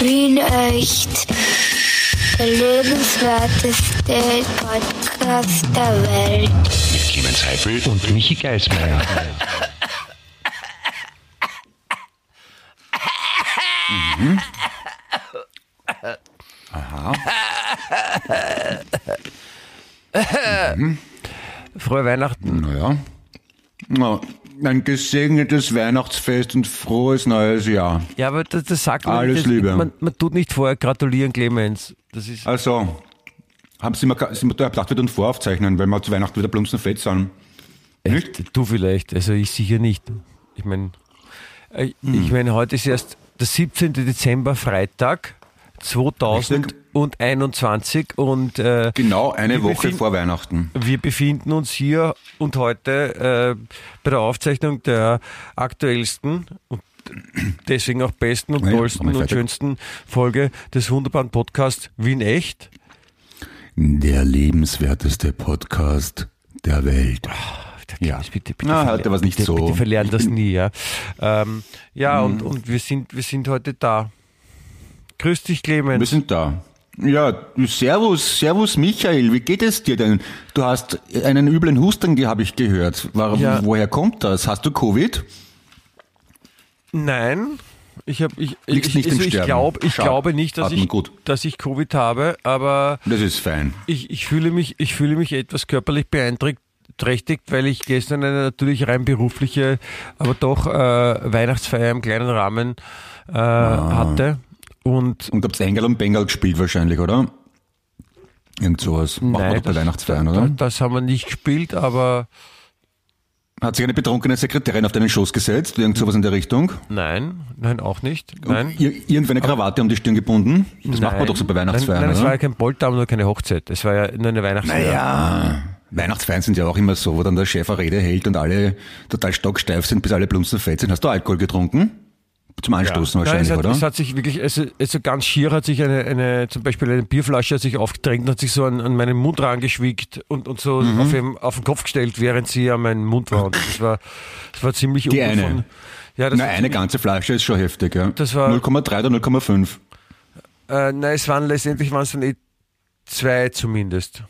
Wien echt. Der lebenswerteste Podcast der Welt. Mit Clemens Heifel und Michi Geismeier. Frohe Weihnachten. Naja. Na, ein gesegnetes Weihnachtsfest und frohes neues Jahr. Ja, aber das, das sagt man Alles nicht. Liebe. Man, man tut nicht vorher gratulieren, Clemens. Das ist, Also, haben Sie da gedacht, wir tun voraufzeichnen, weil wir zu Weihnachten wieder blumsenfett sind. echt, du vielleicht, also ich sicher nicht. Ich meine, äh, ich meine, heute ist erst der 17. Dezember, Freitag 2021 und äh, Genau eine Woche vor Weihnachten. Wir befinden uns hier und heute äh, bei der Aufzeichnung der aktuellsten und deswegen auch besten und Ja, tollsten wir und fertig. schönsten Folge des wunderbaren Podcasts Wien Echt. Der lebenswerteste Podcast der Welt. Ja. Bitte, bitte, Na, bitte, so. Bitte verlernen das nie, ja. Ähm, ja, und, und wir sind, wir sind heute da. Grüß dich, Clemens. Wir sind da. Ja, servus, servus Michael, wie geht es dir denn? Du hast einen üblen Husten, habe ich gehört. Warum, Ja. Woher kommt das? Hast du Covid? Nein, ich habe ich, ich, also ich, glaub, ich glaube nicht, dass atmen ich, gut. dass ich Covid habe, aber Das ist fein. ich, ich, fühle mich, ich fühle mich etwas körperlich beeinträchtigt, weil ich gestern eine natürlich rein berufliche, aber doch äh, Weihnachtsfeier im kleinen Rahmen äh, Ah. hatte. Und Und habt Engel und Bengal gespielt wahrscheinlich, oder? Irgend sowas. Macht man doch bei das- Weihnachtsfeiern, oder? das haben wir nicht gespielt, aber Hat sich eine betrunkene Sekretärin auf deinen Schoß gesetzt? Irgend sowas in der Richtung? nein, nein, auch nicht. Nein. Ir irgendwo eine Krawatte um die Stirn gebunden? Das macht man Nein. doch so bei Weihnachtsfeiern, Nein, nein es war ja kein Polterabend oder keine Hochzeit. Es war ja nur eine Weihnachtsfeier. Naja, Weihnachtsfeiern sind ja auch immer so, wo dann der Chef eine Rede hält und alle total stocksteif sind, bis alle blumsenfett sind. Hast du Alkohol getrunken? Zum Anstoßen Nein, wahrscheinlich, es hat, oder? Es hat sich wirklich, also, also ganz schier hat sich eine, eine, zum Beispiel eine Bierflasche hat sich aufgedrängt und hat sich so an, an meinen Mund rangeschwickt und, und so Mhm. auf, den, auf den Kopf gestellt, während sie an meinem Mund war. Und das war, das war ziemlich Die eine? Von, ja, das Na, eine ziemlich- ganze Flasche ist schon heftig, ja. Das war- 0,3 oder 0,5. Äh, nein, es waren letztendlich waren es dann eh zwei zumindest.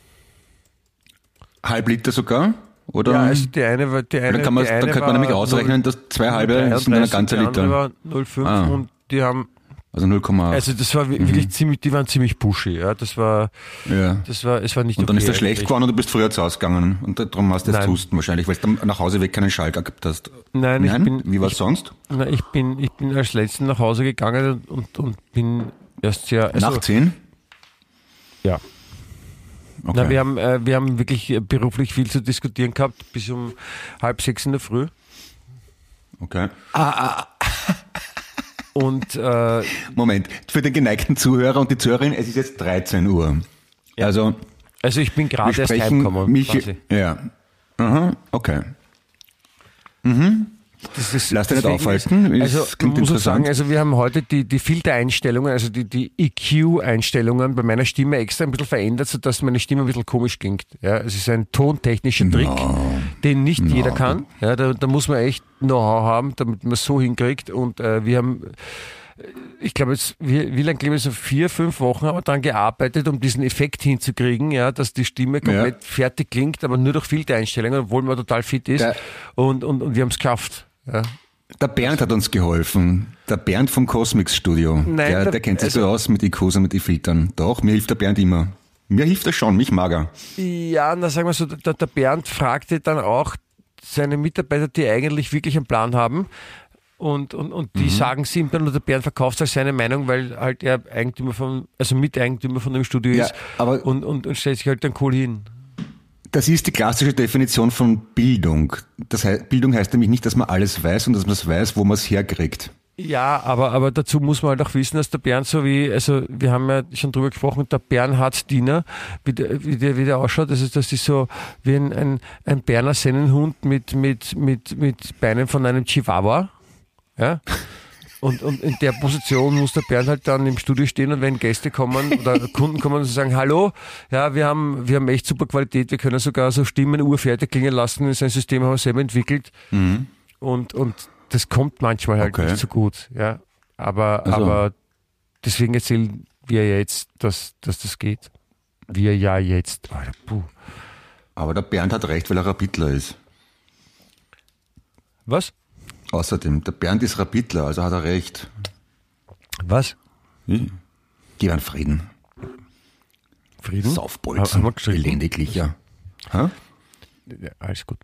Halb Liter sogar? Oder? Ja, also die eine war, die eine, dann kann man, die dann eine könnte man war nämlich ausrechnen, dass zwei halbe 0,33, sind dann ein ganzer die Liter. war 0,5 Ah. und die haben, Also 0,8. also das war wi- wirklich ziemlich, die waren ziemlich pushy, ja, das war, ja. das war, es war nicht Und dann okay ist er schlecht geworden und du bist früher zu Hause gegangen. Und darum hast du Nein. Husten wahrscheinlich, weil du nach Hause weg keinen Schall gehabt hast. Nein, ich bin, Wie war's ich, sonst? Na, ich bin, ich bin als Letzten nach Hause gegangen und, und, und bin erst sehr, also, Nach 10? ja. Okay. Na, wir haben, äh, wir haben wirklich äh, beruflich viel zu diskutieren gehabt, bis um halb sechs in der Früh. okay. Und äh, Moment, für den geneigten Zuhörer und die Zuhörerin, es ist jetzt 13 Uhr. Also, also ich bin gerade erst heimgekommen. mich, quasi. ja. Aha, okay. Das ist, Lass dich nicht aufhalten, Ist, also klingt muss interessant. sagen, also wir haben heute die, die Filtereinstellungen, also die, die EQ-Einstellungen bei meiner Stimme extra ein bisschen verändert, sodass meine Stimme ein bisschen komisch klingt. Ja, es ist ein tontechnischer Trick, den nicht jeder kann. Ja, da, da muss man echt Know-how haben, damit man es so hinkriegt. Und äh, wir haben ich glaube jetzt, wie, wie lange glaube ich, so vier, fünf Wochen haben wir daran gearbeitet, um diesen Effekt hinzukriegen, ja, dass die Stimme komplett fertig klingt, aber nur durch Filtereinstellungen, obwohl man total fit ist. Der- und, und, und wir haben es geschafft. Ja. Der Bernd hat uns geholfen. Der Bernd vom Cosmix Studio. Nein, der, der- der kennt sich also- so aus mit IQs und mit den Filtern. Doch, mir hilft der Bernd immer. Mir hilft er schon, mich mag er. Ja, na sagen wir so, der, der Bernd fragte dann auch seine Mitarbeiter, die eigentlich wirklich einen Plan haben. Und, und, und Mhm. die sagen es ihm dann, der Bernd verkauft als seine Meinung, weil halt er Eigentümer von, also Miteigentümer von dem Studio Ja, ist aber- und, und, und stellt sich halt dann cool hin. Das ist die klassische Definition von Bildung. Das heißt, Bildung heißt nämlich nicht, dass man alles weiß und dass man es weiß, wo man es herkriegt. Ja, aber, aber dazu muss man halt auch wissen, dass der Bernd so wie, also wir haben ja schon drüber gesprochen, der Bernhardsdiener, wie der, wie der, wie der ausschaut, also das ist so wie ein, ein, ein Berner Sennenhund mit, mit, mit, mit Beinen von einem Chihuahua. Ja. Und, und in der Position muss der Bernd halt dann im Studio stehen und wenn Gäste kommen oder Kunden kommen und sagen, hallo, ja, wir haben, wir haben echt super Qualität, wir können sogar so Stimmen urfertig klingen lassen, das ist ein System, haben wir selber entwickelt. Und, und das kommt manchmal halt Okay. nicht so gut, ja. Aber, Also- aber deswegen erzählen wir jetzt, dass, dass das geht. Wir ja jetzt. Puh. Aber der Bernd hat recht, weil er Rapidler ist. Was? Außerdem, der Bernd ist Rapidler, also hat er recht. Was? Hm. Geh an Frieden. Frieden? Saufbolzen. Gestritten? Elendiglich, ja. Ha? Ja, alles gut.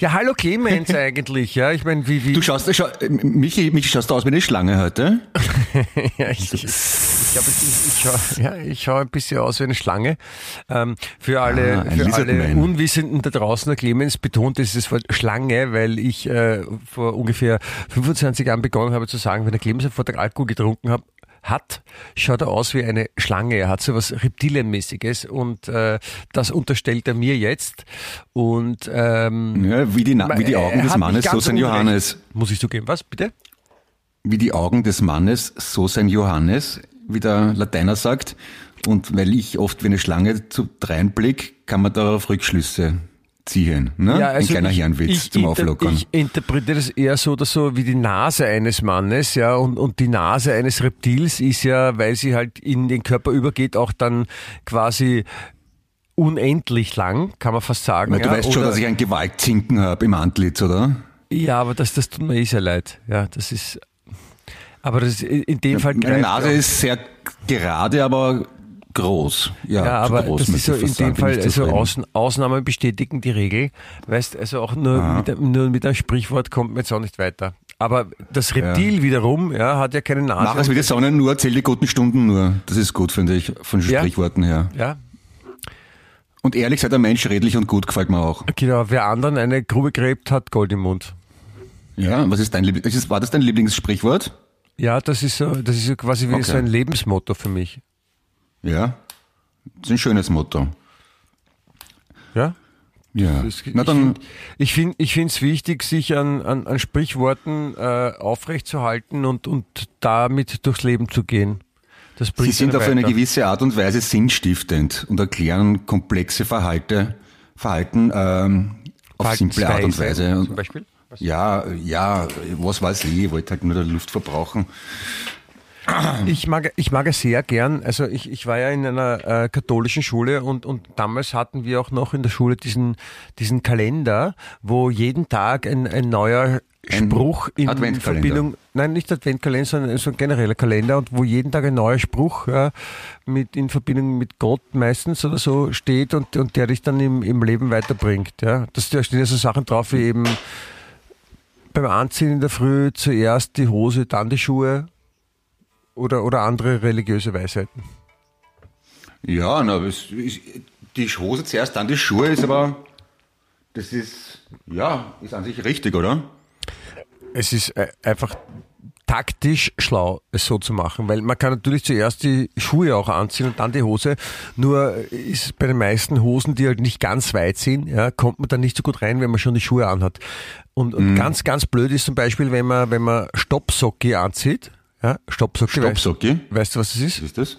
Ja, hallo Clemens eigentlich, ja. Ich meine, wie, wie. Du schaust, schau, äh, Michi, Michi, schaust du aus wie eine Schlange heute? ja, ich, ich, glaube, ich, ich schaue ja, ich schau ein bisschen aus wie eine Schlange. Ähm, für alle, Ah, für alle. Unwissenden da draußen, der Clemens betont dieses Wort Schlange, weil ich äh, vor ungefähr 25 Jahren begonnen habe zu sagen, wenn der Clemens einen Vortrag Alkohol getrunken hat, hat, schaut er aus wie eine Schlange. Er hat so was Reptilienmäßiges und äh, das unterstellt er mir jetzt. Und ähm, Ja, wie die, Na- wie die Augen des Mannes, so sein. Johannes. Muss ich zugeben, was bitte? Wie die Augen des Mannes, so sein Johannes, wie der Lateiner sagt. Und weil ich oft wie eine Schlange zu dreinblick, kann man darauf Rückschlüsse ziehen. Ne? Ein kleiner also ich, Hirnwitz ich, zum Auflockern. Ich interpretiere das eher so oder so wie die Nase eines Mannes, ja, und, und die Nase eines Reptils ist ja, weil sie halt in den Körper übergeht, auch dann quasi unendlich lang, kann man fast sagen. Weil du ja, weißt schon, dass ich ein Gewaltzinken habe im Antlitz, oder? Ja, aber das, das tut mir eh sehr leid. Ja, das ist. Aber das in dem Fall Meine Nase ist sehr gerade, aber groß. Ja, Ja, aber groß, das ist so in dem Fall, also. Außen, Ausnahmen bestätigen die Regel. Weißt, also auch nur mit, einem- nur mit einem Sprichwort kommt man jetzt auch nicht weiter. Aber das Reptil wiederum, ja, hat ja keine Nase. Mach es wie die Sonne nur, zähl die guten Stunden nur. Das ist gut, finde ich, von Ja. Sprichworten her. Ja, Und ehrlich sei der Mensch redlich und gut, gefällt mir auch. genau. Wer anderen eine Grube gräbt, hat Gold im Mund. Ja, was ist dein Lieblings... War das dein Lieblingssprichwort? Ja, das ist so, das ist so quasi wie Okay. so ein Lebensmotto für mich. Ja. Das ist ein schönes Motto. Ja? Ja. Das- Na dann, Ich finde ich finde es wichtig, sich an, an, an Sprichworten äh, aufrechtzuerhalten und, und damit durchs Leben zu gehen. Das Sie sind auf eine weiter. gewisse Art und Weise sinnstiftend und erklären komplexe Verhalte, Verhalten ähm, auf simple Art und Weise. Zum Beispiel? Was? Ja, ja, was weiß ich, ich wollte halt nur der Luft verbrauchen. Ich mag, ich mag es sehr gern. Also ich, ich war ja in einer äh, katholischen Schule und, und damals hatten wir auch noch in der Schule diesen, diesen Kalender, wo jeden Tag ein, ein neuer Spruch in. Verbindung, nein, nicht Adventkalender, sondern so ein genereller Kalender und wo jeden Tag ein neuer Spruch ja, mit, in Verbindung mit Gott meistens oder so steht und, und der dich dann im, im Leben weiterbringt. Ja. Das, da stehen ja so Sachen drauf wie eben beim Anziehen in der Früh zuerst die Hose, dann die Schuhe oder, oder andere religiöse Weisheiten. Ja, na, es ist, die Hose zuerst, dann die Schuhe ist aber, das ist, ja, ist an sich richtig, oder? Es ist äh, einfach taktisch schlau, es so zu machen, weil man kann natürlich zuerst die Schuhe auch anziehen und dann die Hose. Nur ist bei den meisten Hosen, die halt nicht ganz weit sind, ja, kommt man dann nicht so gut rein, wenn man schon die Schuhe anhat. Und, und ganz, ganz blöd ist zum Beispiel, wenn man, wenn man Stoppsocke anzieht. Ja, Stoppsocke. Stoppsocke? Weißt, du, was das ist? Was ist das?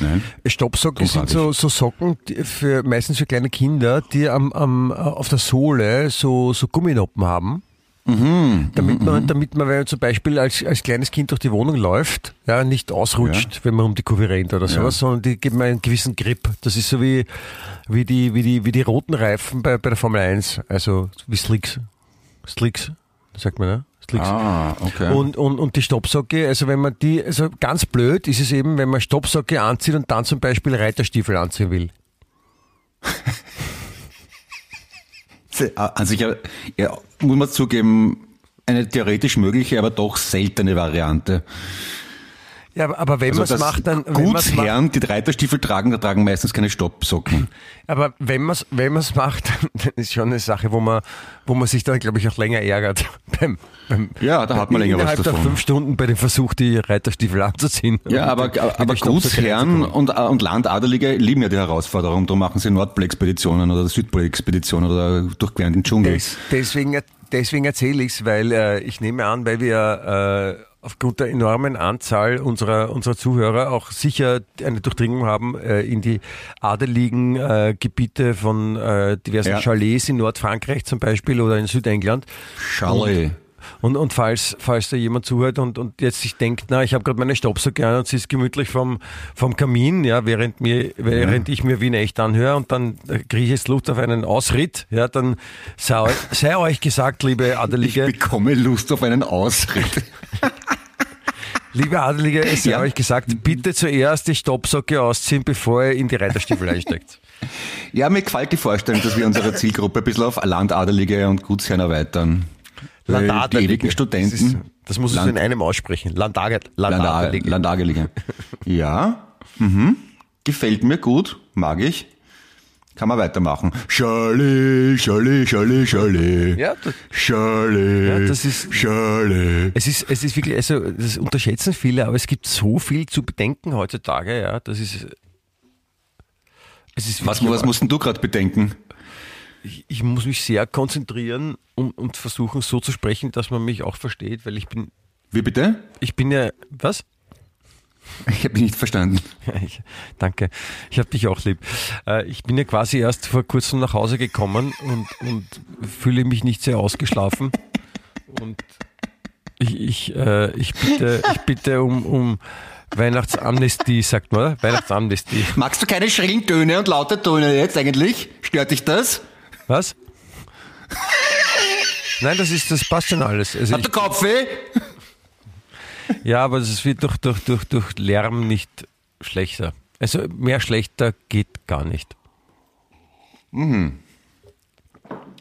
Nein. Stoppsocken sind so, so Socken für meistens für kleine Kinder, die am, am, auf der Sohle so, so Gumminoppen haben. Mhm. Damit man, damit man, wenn man zum Beispiel als, als kleines Kind durch die Wohnung läuft, ja, nicht ausrutscht, wenn man um die Kurve rennt oder sowas, sondern die geben einen gewissen Grip. Das ist so wie, wie die, wie die, wie die roten Reifen bei, bei der Formel 1. Also, wie Slicks. Slicks, sagt man, ne? Slicks. Ah, okay. Und, und, und die Stoppsocke, also wenn man die, also ganz blöd ist es eben, wenn man Stoppsocke anzieht und dann zum Beispiel Reiterstiefel anziehen will. An sich, ja, ja, muss man zugeben, eine theoretisch mögliche, aber doch seltene Variante. Ja, aber, aber wenn man es Also macht, dann, Gutsherren, die Reiterstiefel tragen, da tragen meistens keine Stoppsocken. aber wenn man es, wenn man's macht, dann ist schon eine Sache, wo man, wo man sich dann, glaube ich, auch länger ärgert. Beim, beim, Ja, da hat man länger was innerhalb der davon. fünf Stunden bei dem Versuch, die Reiterstiefel anzuziehen. Ja, aber, aber Stoppsocke Gutsherren und, und Landadelige lieben ja die Herausforderung. Darum machen sie Nordpol-Expeditionen oder Südpol-Expeditionen oder durchqueren den Dschungel. Des, deswegen, deswegen erzähle ich es, weil äh, ich nehme an, weil wir äh, aufgrund der enormen Anzahl unserer, unserer Zuhörer auch sicher eine Durchdringung haben äh, in die adeligen äh, Gebiete von äh, diversen Ja. Chalets in Nordfrankreich zum Beispiel oder in Südengland. Chalet. Und, und falls, falls da jemand zuhört und, und jetzt sich denkt, na, ich habe gerade meine Staubsauger an und sie ist gemütlich vom, vom Kamin, ja, während mir, während ich mir Wien echt anhöre und dann kriege ich jetzt Lust auf einen Ausritt, ja, dann sei, sei euch gesagt, liebe Adelige. Ich bekomme Lust auf einen Ausritt. Liebe Adelige, es sei ja. euch gesagt, bitte zuerst die Stoppsocke ausziehen, bevor ihr in die Reiterstiefel einsteigt. Ja, mir gefällt die Vorstellung, dass wir unsere Zielgruppe ein bisschen auf Landadelige und Gutsherren erweitern. Landadelige. Die Studenten. Das, ist, das muss Land, in einem aussprechen. Landage, Landadelige. Landadelige. Ja, mhm. gefällt mir gut, mag ich. Kann man weitermachen. Schale, Schale, Schale, Schale. Ja, das, Schale. Ja, das ist, Schale. Es ist, es ist wirklich, also, das unterschätzen viele, aber es gibt so viel zu bedenken heutzutage, ja, das ist, es ist was, was musst du gerade bedenken? Ich, ich, muss mich sehr konzentrieren und, und versuchen so zu sprechen, dass man mich auch versteht, weil ich bin. Wie bitte? Ich bin ja, was? Ich habe dich nicht verstanden. Ich, danke. Ich habe dich auch lieb. Äh, ich bin ja quasi erst vor kurzem nach Hause gekommen und, und fühle mich nicht sehr ausgeschlafen. Und ich, ich, äh, ich bitte, ich bitte um, um Weihnachtsamnestie, sagt man, Weihnachtsamnestie. Magst du keine schrillen Töne und laute Töne jetzt eigentlich? Stört dich das? Was? Nein, das ist, das passt schon alles. Also Hat der Kopfweh? Ja, aber es wird durch, durch, durch, durch Lärm nicht schlechter. Also mehr schlechter geht gar nicht. Mhm.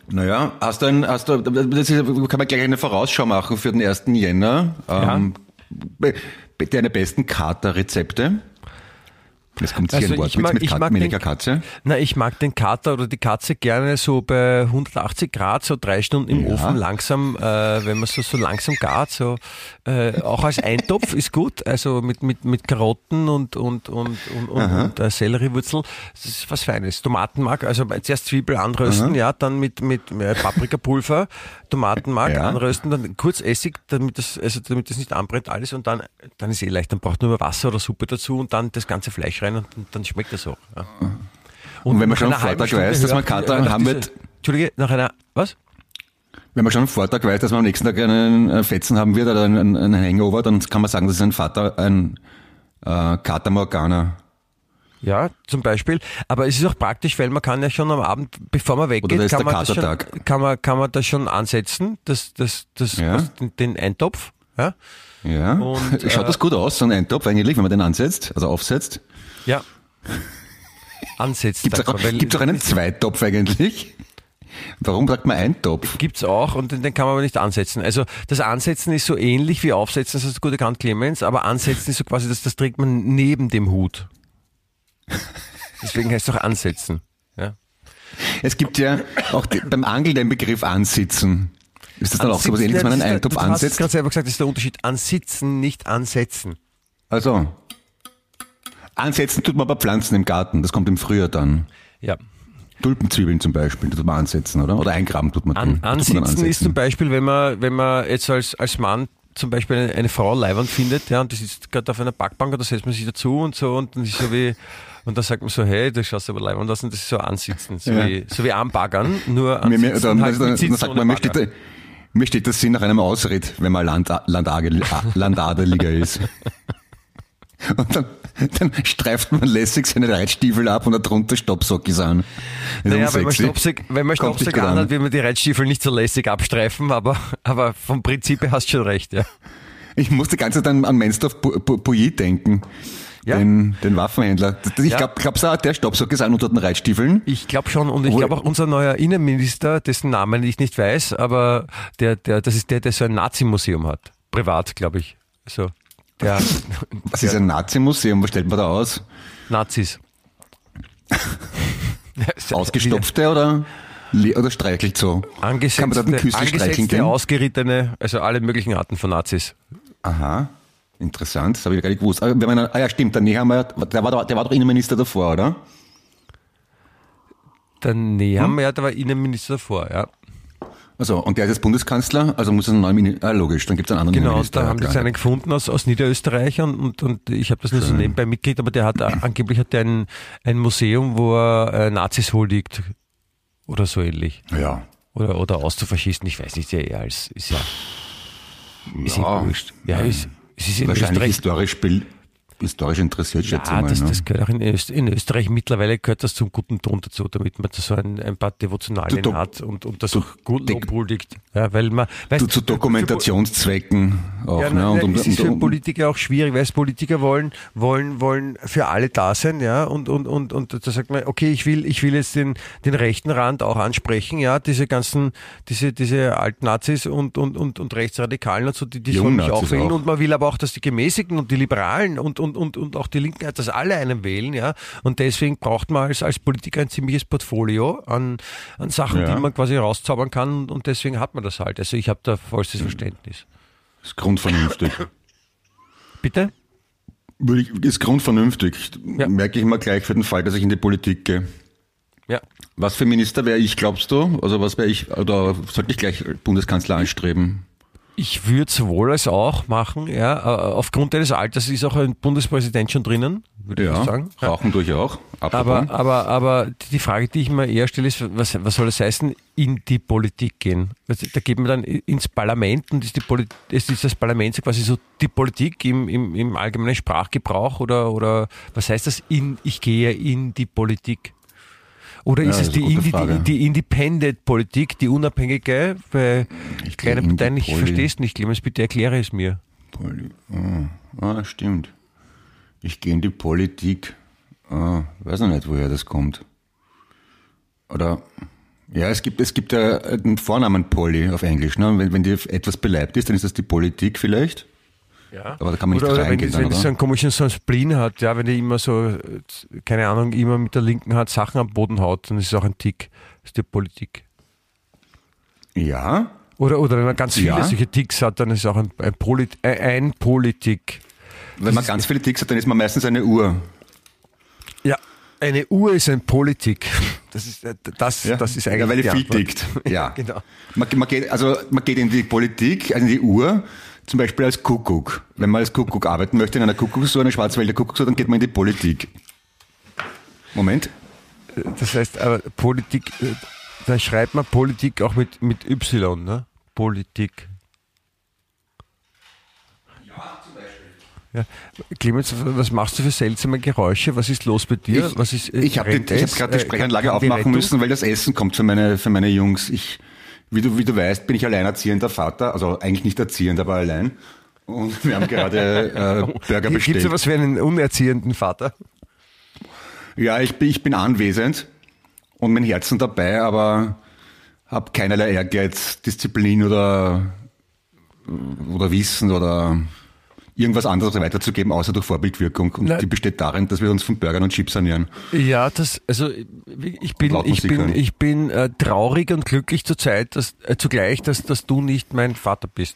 Naja, hast du ein, hast du, das ist, kann man gleich eine Vorausschau machen für den 1. Jänner. Ähm, deine besten Kater-Rezepte? Das kommt also ein Wort mag, mit, Kat mit den, Katze. Na, ich mag den Kater oder die Katze gerne so bei 180 Grad, so drei Stunden im ja. Ofen langsam, äh, wenn man so, so langsam gart, so, äh, auch als Eintopf ist gut, also mit, mit, mit Karotten und, und, und, und, und, und äh, Selleriewurzel, das ist was Feines. Tomatenmark, also zuerst Zwiebel anrösten, Aha. ja, dann mit, mit äh, Paprikapulver, Tomatenmark ja. anrösten, dann kurz Essig, damit das, also damit das nicht anbrennt, alles und dann, dann ist eh leicht, dann braucht nur Wasser oder Suppe dazu und dann das ganze Fleisch rein und, dann schmeckt das auch. Ja. Und, und, wenn man schon am Vortag weiß, dass man Kater haben wird. Entschuldige, nach einer, was? Wenn man schon am Vortag weiß, dass man am nächsten Tag einen Fetzen haben wird oder einen, einen Hangover, dann kann man sagen, das ist ein Vater, ein äh, Kater Morgana. Ja, zum Beispiel. Aber es ist auch praktisch, weil man kann ja schon am Abend, bevor man weggeht, kann man, das schon, kann, man, kann man das schon ansetzen, das, das, das, ja. was, den, den Eintopf. Ja. ja. Und, Schaut äh, das gut aus, so ein Eintopf eigentlich, wenn man den ansetzt, also aufsetzt? Ja. Ansetzt. Gibt es auch, auch einen Zweitopf eigentlich? Warum sagt man Eintopf? Gibt's auch und den, den, kann man aber nicht ansetzen. Also das Ansetzen ist so ähnlich wie Aufsetzen, das ist das gute Kant Clemens, aber Ansetzen ist so quasi, das, das trägt man neben dem Hut. Deswegen heißt es auch Ansetzen. Ja. Es gibt ja auch die, beim Angeln den Begriff Ansitzen. Ist das dann Ansitzen, auch so was ähnliches, wenn man einen Eintopf ansetzt? Du hast gerade selber gesagt, das ist der Unterschied. Ansitzen, nicht ansetzen. Also, Ansetzen tut man bei Pflanzen im Garten, das kommt im Frühjahr dann. Ja. Tulpenzwiebeln zum Beispiel, die tut man ansetzen, oder? Oder eingraben tut man. An, ansitzen, man ansetzen ist zum Beispiel, wenn man, wenn man jetzt als, als Mann zum Beispiel eine, eine Frau leibend findet, ja, und die sitzt gerade auf einer Backbank, und da setzt man sich dazu und so, und dann ist so wie, und dann sagt man so, hey, das schaust du aber leibend aus, und das ist so ansitzen, so, ja. wie, so wie anbaggern, nur ansitzen. Mir, mir, dann, halt dann, dann sagt man, mir steht das Sinn nach einem Ausritt, wenn man Land, Landadeliger ist. Und dann, dann streift man lässig seine Reitstiefel ab und darunter Stoppsockis an. Naja, wenn man Stoppsock, wenn man Stoppsock anhat, will man die Reitstiefel nicht so lässig abstreifen, aber, aber vom Prinzip her hast du schon recht, ja. Ich musste die ganze Zeit an Menstorf Pouilly denken. Ja. Den, den Waffenhändler. Ich ja. glaube, glaubst du, der Stoppsock ist an unter den Reitstiefeln? Ich glaube schon und ich glaube auch unser neuer Innenminister, dessen Namen ich nicht weiß, aber der, der, das ist der, der so ein Nazi-Museum hat. Privat, glaube ich. So. Ja. Was ist ein Nazi-Museum? Was stellt man da aus? Nazis. Ausgestopfte oder, oder streichelt so? Angesetzte, Kann man da den Küste streicheln gehen? ausgerittene, also alle möglichen Arten von Nazis. Aha. Interessant, das habe ich gar nicht gewusst. Aber wenn man, ah ja, stimmt, der Nehammer, der war, der war doch Innenminister davor, oder? Der Nehammer, hm? der war Innenminister davor, ja. Also, und der ist jetzt Bundeskanzler, also muss es einen neuen Minister, ah, logisch, dann gibt es einen anderen Genau, Minister. da haben die einen gefunden aus, aus Niederösterreich und, und, und ich habe das nur so nebenbei mitgekriegt, aber der hat angeblich hat der ein, ein Museum, wo er äh, Nazis huldigt oder so ähnlich. Ja. Oder, oder Auszufaschisten, ich weiß nicht, ja eher als, ist ja Ist Ja, ihm wurscht. Ja, ist, es ist in Wahrscheinlich historisch, bild- historisch interessiert, schätze ich Ja, mal. das, ne? das gehört auch in, Öst, in Österreich mittlerweile gehört das zum guten Ton dazu, damit man so ein, ein paar Devotionalien Du- hat und, und das du- auch gut die- Lob huldigt. Ja, weil man, weißt, Du, zu Dokumentationszwecken auch. ja, ne? und, es ist für Politiker auch schwierig, weil es Politiker wollen, wollen, wollen für alle da sein, ja, und, und, und, und da sagt man, okay, ich will, ich will jetzt den, den rechten Rand auch ansprechen, ja, diese ganzen, diese, diese Altnazis und, und, und, und Rechtsradikalen und so, die, die sollen mich auch wählen und man will aber auch, dass die Gemäßigten und die Liberalen und, und, und, und auch die Linken, dass alle einen wählen, ja, und deswegen braucht man als, als Politiker ein ziemliches Portfolio an, an Sachen, Ja. die man quasi rauszaubern kann und deswegen hat man das halt. Also ich habe da vollstes Verständnis. ist grundvernünftig. Bitte? Ist grundvernünftig. Ja. Merke ich mal gleich für den Fall, dass ich in die Politik gehe. Ja. Was für Minister wäre ich, glaubst du? Also was wäre ich, oder sollte ich gleich Bundeskanzler anstreben? Ich würde sowohl als auch machen, ja. Äh, Aufgrund deines Alters ist auch ein Bundespräsident schon drinnen, würde ich Ja, fast sagen. Rauchen durch auch. Apropos. Aber, aber, aber die Frage, die ich mir eher stelle, ist, was, was soll es heißen, in die Politik gehen? Da geht man dann ins Parlament und ist, die Polit ist ist das Parlament so quasi so die Politik im, im, im allgemeinen Sprachgebrauch oder, oder was heißt das, in, ich gehe in die Politik? Oder ist Ja, es ist die, Indi Frage. die Independent-Politik, die unabhängige? Weil Ich kleine Parteien, ich verstehe es nicht, Clemens, bitte erkläre es mir. Poli ah, ah, stimmt. Ich gehe in die Politik. Ah, weiß noch nicht, woher das kommt. Oder, ja, es gibt, es gibt ja einen Vornamen Polly auf Englisch, ne? Wenn, wenn dir etwas beleibt ist, dann ist das die Politik vielleicht. Ja. Aber da kann man nicht oder, wenn, reingehen es- dann, wenn es so einen komischen so einen Spleen hat, ja, wenn die immer so, äh, keine Ahnung, immer mit der linken Hand Sachen am Boden haut, dann ist es auch ein Tick. Das ist die Politik. Ja, Oder, oder wenn man ganz viele Ja. solche Ticks hat, dann ist es auch ein, ein, Polit äh, ein Politik. wenn man ganz viele Ticks hat, dann ist man meistens eine Uhr. Ja, eine Uhr ist ein Politik. Das ist, äh, das, Ja, das ist eigentlich ja, weil die viel tickt. Ja, genau. Man, man, geht, also man geht in die Politik, also in die Uhr, zum Beispiel als Kuckuck. Wenn man als Kuckuck arbeiten möchte in einer Kuckucksuhr, einer Schwarzwälder Kuckucksuhr, dann geht man in die Politik. Moment. Das heißt, aber Politik, äh, da schreibt man Politik auch mit, mit Y, ne? Politik. Ja, Clemens, was machst du für seltsame Geräusche? Was ist los bei dir? Ich, was ist, äh, ich habe hab gerade die Äh, Sprechanlage die aufmachen müssen, weil das Essen kommt für meine, für meine Jungs. Ich, wie, du, wie du weißt, bin ich alleinerziehender Vater, also eigentlich nicht erziehend, aber allein. Und wir haben gerade äh, Burger Gibt es bestellt. sowas wie einen unerziehenden Vater? Ja, ich bin, ich bin anwesend und mein Herzen dabei, aber habe keinerlei Ehrgeiz, Disziplin oder, oder Wissen oder irgendwas anderes weiterzugeben, außer durch Vorbildwirkung. Und Nein. die besteht darin, dass wir uns von Burgern und Chips ernähren. Ja, das, also ich bin, ich bin, ich bin äh, traurig und glücklich zurzeit, dass, äh, zugleich, dass, dass du nicht mein Vater bist.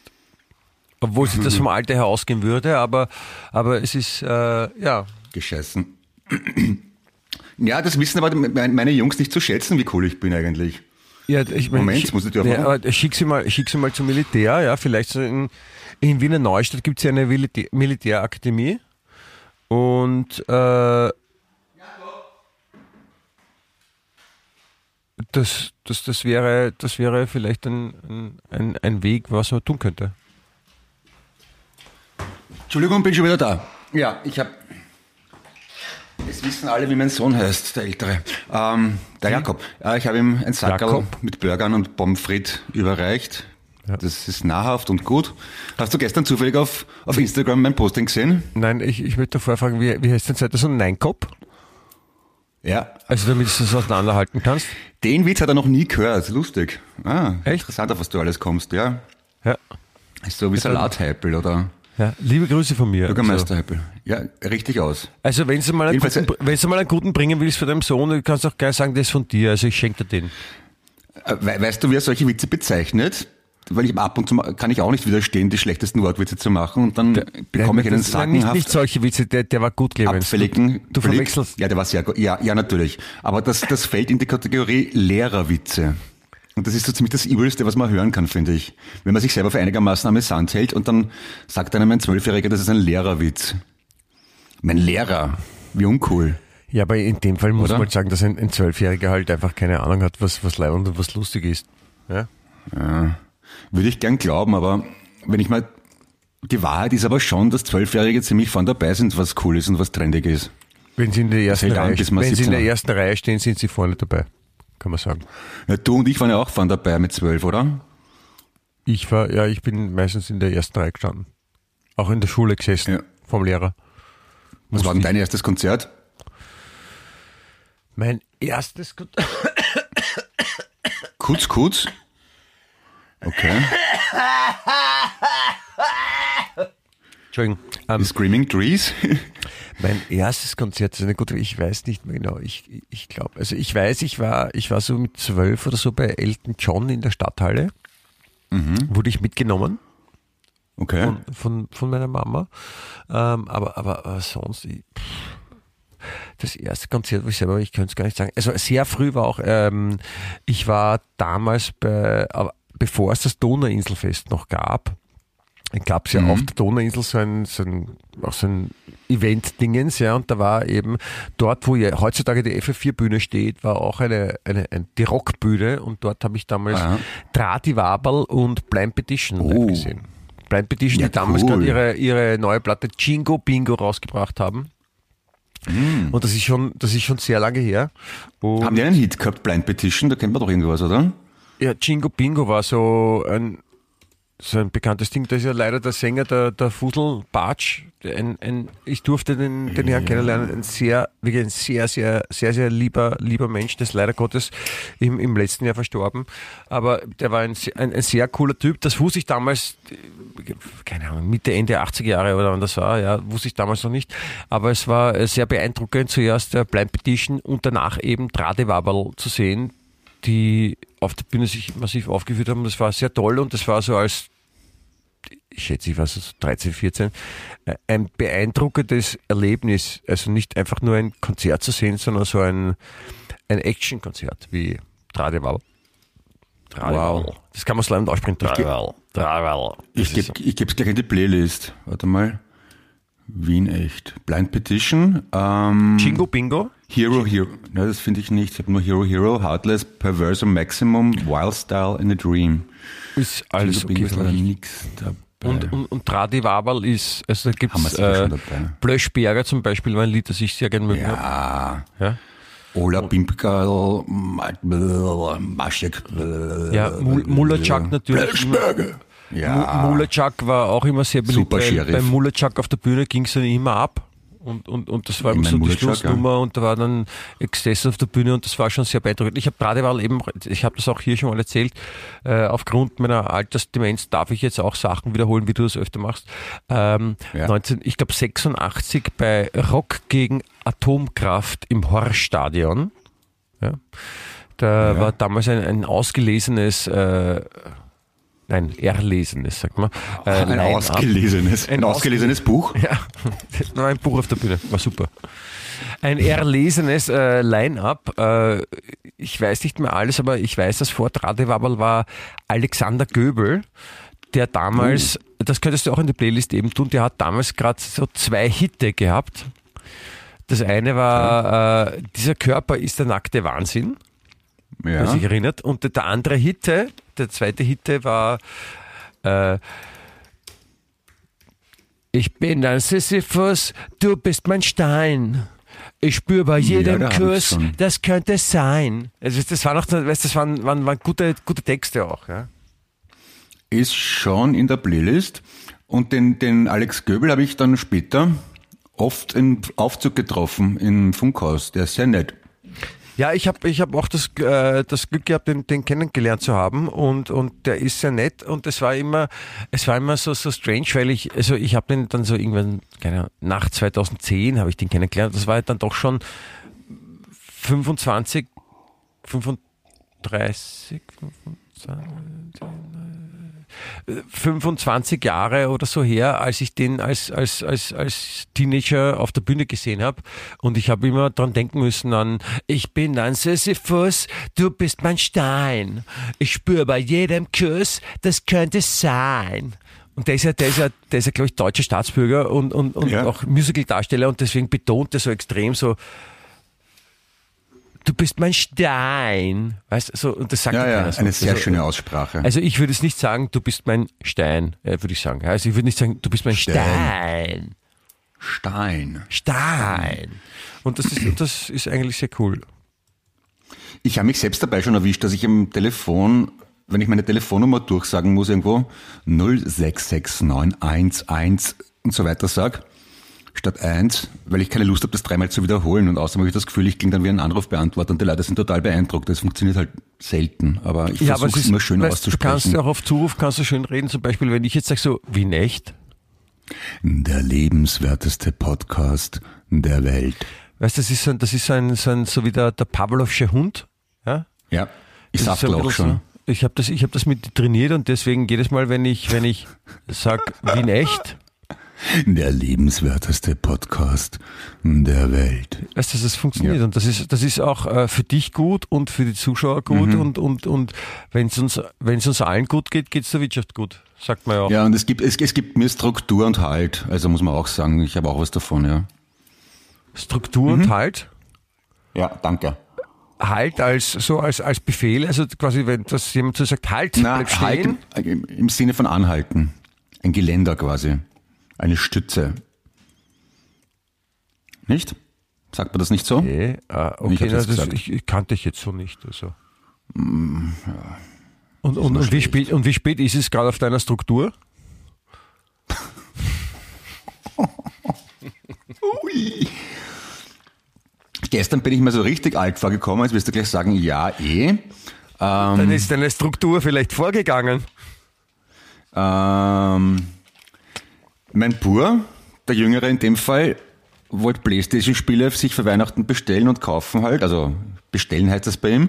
Obwohl sich das vom Alter her ausgehen würde, aber, aber es ist, äh, ja, Gescheißen. Ja, das wissen aber meine Jungs nicht zu schätzen, wie cool ich bin eigentlich. Ja, ich mein, Moment, schick- muss ich dir ja, aber schick sie mal, schick sie mal zum Militär, ja, vielleicht so in, in Wiener Neustadt gibt es ja eine Militä- Militärakademie und äh, das, das, das, wäre, das wäre vielleicht ein, ein, ein, Weg, was man tun könnte. Entschuldigung, bin schon wieder da. Ja, ich habe. Es wissen alle, wie mein Sohn heißt, der Ältere. Ähm, der Jakob. Äh, ich habe ihm ein Sackerl Jakob. mit Burgern und Pommes frites überreicht. Das ist nahrhaft und gut. Hast du gestern zufällig auf, auf Instagram mein Posting gesehen? Nein, ich, ich möchte davor fragen, wie, wie heißt denn Seite so ein Nein-Kopf? Ja. Also damit du das auseinanderhalten kannst. Den Witz hat er noch nie gehört. Lustig. Ah, Echt? interessant, auf was du alles kommst, ja. Ja. Ist so wie Salathypel oder ja. Liebe Grüße von mir. Also, Bürgermeisterhypel. Ja, richtig aus. Also wenn du mal einen Jedenfalls, guten, wenn du mal einen guten bringen willst für deinen Sohn, du kannst auch gleich sagen, das ist von dir. Also ich schenke dir den. Äh, we- Weißt du, wie er solche Witze bezeichnet? Weil ich ab und zu kann ich auch nicht widerstehen, die schlechtesten Wortwitze zu machen und dann bekomme ich einen nein, nicht, sagenhaft nicht solche Witze, der, der war gut, Clemens. abfälligen. Du, du Blick. verwechselst. Ja, der war sehr gut. Ja, ja, natürlich. Aber das, das fällt in die Kategorie Lehrerwitze. Und das ist so ziemlich das Übelste, was man hören kann, finde ich. Wenn man sich selber für einigermaßen amüsant hält und dann sagt einem ein Zwölfjähriger, das ist ein Lehrerwitz. Mein Lehrer. Wie uncool. Ja, aber in dem Fall muss Oder? man halt sagen, dass ein, ein Zwölfjähriger halt einfach keine Ahnung hat, was, was leibend und was lustig ist. Ja? Würde ich gern glauben, aber wenn ich mal Die Wahrheit ist aber schon, dass Zwölfjährige ziemlich vorn dabei sind, was cool ist und was trendig ist. Wenn sie in der ersten, an, Reihe, wenn sie in 17 der ersten Reihe stehen, sind sie vorne dabei. Kann man sagen. Ja, du und ich waren ja auch vorn dabei mit zwölf, oder? Ich war, ja, ich bin meistens in der ersten Reihe gestanden. Auch in der Schule gesessen. Ja. Vom Lehrer. Was war denn dein erstes Konzert? Mein erstes Kon- Kutz, Kutz? Okay. Entschuldigung. Ähm, Die Screaming Trees? Mein erstes Konzert ist eine gute, ich weiß nicht mehr genau. Ich, ich glaube, also ich weiß, ich war, ich war so mit zwölf oder so bei Elton John in der Stadthalle. Wurde ich mitgenommen Okay. von, von, von meiner Mama. Ähm, aber, aber, aber sonst, ich, pff, das erste Konzert, wo ich selber, ich könnte es gar nicht sagen. Also sehr früh war auch, ähm, ich war damals bei, aber bevor es das Donauinselfest noch gab, gab es ja auf der Donauinsel so ein, so ein, auch so ein Event-Dingens, ja, und da war eben dort, wo ja heutzutage die FF4-Bühne steht, war auch eine, eine, eine die Rockbühne und dort habe ich damals Aha. Drati Wabel und Blind Petition Oh. gesehen. Blind Petition, Ja, die damals cool. gerade ihre, ihre neue Platte Jingo Bingo rausgebracht haben. Hm. Und das ist schon, das ist schon sehr lange her. Und Haben die einen Hit gehabt, Blind Petition? Da kennt man doch irgendwas, oder? Ja, Jingo Bingo war so ein, so ein bekanntes Ding. Da ist ja leider der Sänger, der, der Fusel Bartsch. Ein, ein, ich durfte den, den Herrn kennenlernen. Ein sehr, wirklich ein sehr, sehr, sehr, sehr lieber, lieber Mensch. Der ist leider Gottes im, im letzten Jahr verstorben. Aber der war ein, ein, ein sehr cooler Typ. Das wusste ich damals, keine Ahnung, Mitte, Ende 80er Jahre oder wann das war. Ja, wusste ich damals noch nicht. Aber es war sehr beeindruckend. Zuerst der Blind Petition und danach eben Tradewaberl zu sehen, die auf der Bühne sich massiv aufgeführt haben. Das war sehr toll und das war so als, ich schätze, ich war so 13, 14, äh, ein beeindruckendes Erlebnis. Also nicht einfach nur ein Konzert zu sehen, sondern so ein, ein Action-Konzert wie Tradewaberl. Tradewaberl. Das kann man so leicht aussprechen. Tradewaberl. Tradewaberl. Ich gebe ich geb's gleich in die Playlist. Warte mal. Wien echt. Blind Petition. Ähm, Jingo Bingo. Hero Hero. Ne, das finde ich nicht. Ich habe nur Hero Hero, Heartless, Perverse Maximum, Wild Style in a Dream. Ist alles okay. ist leider nix dabei. Und, und, und Tradi Wabal ist, also da äh, schon dabei. Blöschberger zum Beispiel, war ein Lied, das ich sehr gerne mögen ja. Ja. Ola Pimpkerl, Maschek. Ja, Mul- Mullerchak natürlich. Blöschberger. Ja. Mu- Mullerchak war auch immer sehr beliebt, Super Sheriff. beim Mullerchak auf der Bühne ging es dann immer ab. Und, und, und das war immer so die Schlussnummer und da war dann Exzess auf der Bühne und das war schon sehr beeindruckend. Ich habe Radewahl eben, ich habe das auch hier schon mal erzählt, äh, aufgrund meiner Altersdemenz darf ich jetzt auch Sachen wiederholen, wie du das öfter machst. Ähm, Ja. 19, ich glaube 86 bei Rock gegen Atomkraft im Horstadion. Ja. Da Ja. war damals ein, ein ausgelesenes äh, Nein, erlesenes, sagt man. Äh, Ein ausgelesenes, ein Ein ausgelesenes Buch. Ja, das war ein Buch auf der Bühne, war super. Ein erlesenes äh, Line-up. Äh, ich weiß nicht mehr alles, aber ich weiß, dass vor Tradewabbel war Alexander Göbel, der damals, das könntest du auch in die Playlist eben tun, der hat damals gerade so zwei Hitte gehabt. Das eine war, äh, dieser Körper ist der nackte Wahnsinn wer Ja. sich erinnert. Und der andere Hitte, der zweite Hitte war äh, Ich bin ein Sisyphus, du bist mein Stein. Ich spüre bei jedem ich's Kuss, das könnte sein. Also das war noch, weißt, das waren, waren, waren gute, gute Texte auch. Ja? Ist schon in der Playlist. Und den, den Alex Göbel habe ich dann später oft im Aufzug getroffen im Funkhaus. Der ist sehr nett. Ja, ich habe ich hab auch das, äh, das Glück gehabt, den, den kennengelernt zu haben und, und der ist sehr nett und es war immer, es war immer so, so strange, weil ich, also ich habe den dann so irgendwann, keine Ahnung, nach 2010 habe ich den kennengelernt. Das war dann doch schon 25, 35, 25, 25 Jahre oder so her, als ich den als, als, als, als Teenager auf der Bühne gesehen habe. Und ich habe immer dran denken müssen an, ich bin ein Sisyphus, du bist mein Stein. Ich spüre bei jedem Kuss, das könnte sein. Und der ist ja, der ist ja, der ist ja, glaube ich, deutscher Staatsbürger und, und, und Ja. auch Musical-Darsteller und deswegen betont er so extrem so, du bist mein Stein. Weißt du, so, und das sagt ja, ja, so. eine sehr also, schöne Aussprache. Also ich würde es nicht sagen, du bist mein Stein, äh, würde ich sagen. Also ich würde nicht sagen, du bist mein Stein. Stein. Stein. Stein. Und das ist, das ist eigentlich sehr cool. Ich habe mich selbst dabei schon erwischt, dass ich im Telefon, wenn ich meine Telefonnummer durchsagen muss, irgendwo 066911 und so weiter sag, statt eins, weil ich keine Lust habe, das dreimal zu wiederholen. Und außerdem habe ich das Gefühl, ich klinge dann wie ein Anrufbeantworter und die Leute sind total beeindruckt. Das funktioniert halt selten. Aber ich ja, versuche es immer schön weißt, auszusprechen. Du kannst auch auf Zuruf kannst du schön reden. Zum Beispiel, wenn ich jetzt sage so, wie echt? Der lebenswerteste Podcast der Welt. Weißt du, das ist so, das ist so ein, so, ein, so wie der, der Pavlovsche Hund. Ja, ja ich sag so auch schon. So, ich habe das, ich hab das mit trainiert und deswegen jedes Mal, wenn ich, wenn ich sag, wie in echt, der lebenswerteste Podcast der Welt. Weißt du, das funktioniert ja. und das ist, das ist auch äh, für dich gut und für die Zuschauer gut mhm. und, und, und wenn es uns, wenn es uns allen gut geht, geht es der Wirtschaft gut, sagt man ja auch. Ja, und es gibt, es, es gibt mir Struktur und Halt, also muss man auch sagen, ich habe auch was davon, ja. Struktur mhm. und Halt? Ja, danke. Halt als so als als Befehl, also quasi wenn das jemand so sagt, halt, Na, bleib stehen. Halt im, im Sinne von anhalten. Ein Geländer quasi. Eine Stütze. Nicht? Sagt man das nicht so? Okay, ah, okay ich, na, das, ich, ich, kannte ich jetzt so nicht. Also. Mm, ja. Und, und, und, wie spät, und wie spät ist es gerade auf deiner Struktur? Ui. Gestern bin ich mir so richtig alt vorgekommen, jetzt wirst du gleich sagen, ja, eh. Ähm, Dann ist deine Struktur vielleicht vorgegangen. Ähm, mein Bur, der Jüngere in dem Fall, wollte Playstation-Spiele sich für Weihnachten bestellen und kaufen halt. Also bestellen heißt das bei ihm.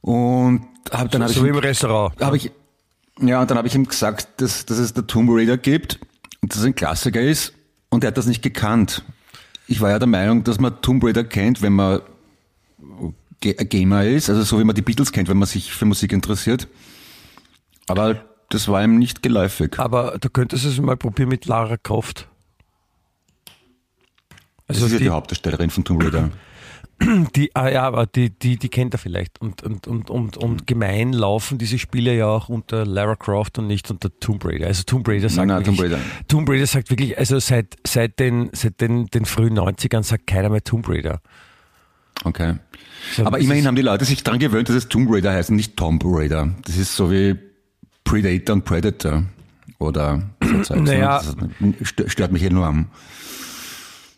Und hab, dann so, habe so ich, im Restaurant. Hab ich, ja, und dann habe ich ihm gesagt, dass, dass es der Tomb Raider gibt und dass es ein Klassiker ist. Und er hat das nicht gekannt. Ich war ja der Meinung, dass man Tomb Raider kennt, wenn man Gamer ist, also so wie man die Beatles kennt, wenn man sich für Musik interessiert. Aber das war ihm nicht geläufig. Aber du könntest es mal probieren mit Lara Croft. Also das ist ja die, Hauptdarstellerin von Tomb Raider. Die, ah ja, aber die, die, die kennt er vielleicht. Und, und, und, und, und gemein laufen diese Spiele ja auch unter Lara Croft und nicht unter Tomb Raider. Also Tomb Raider sagt, nein, nein, wirklich, Tomb Raider. Tomb Raider sagt wirklich, also seit, seit, den, seit den, den frühen 90ern sagt keiner mehr Tomb Raider. Okay. So, aber immerhin haben die Leute sich daran gewöhnt, dass es Tomb Raider heißt und nicht Tomb Raider. Das ist so wie Predator und Predator. Oder so naja, das stört mich enorm.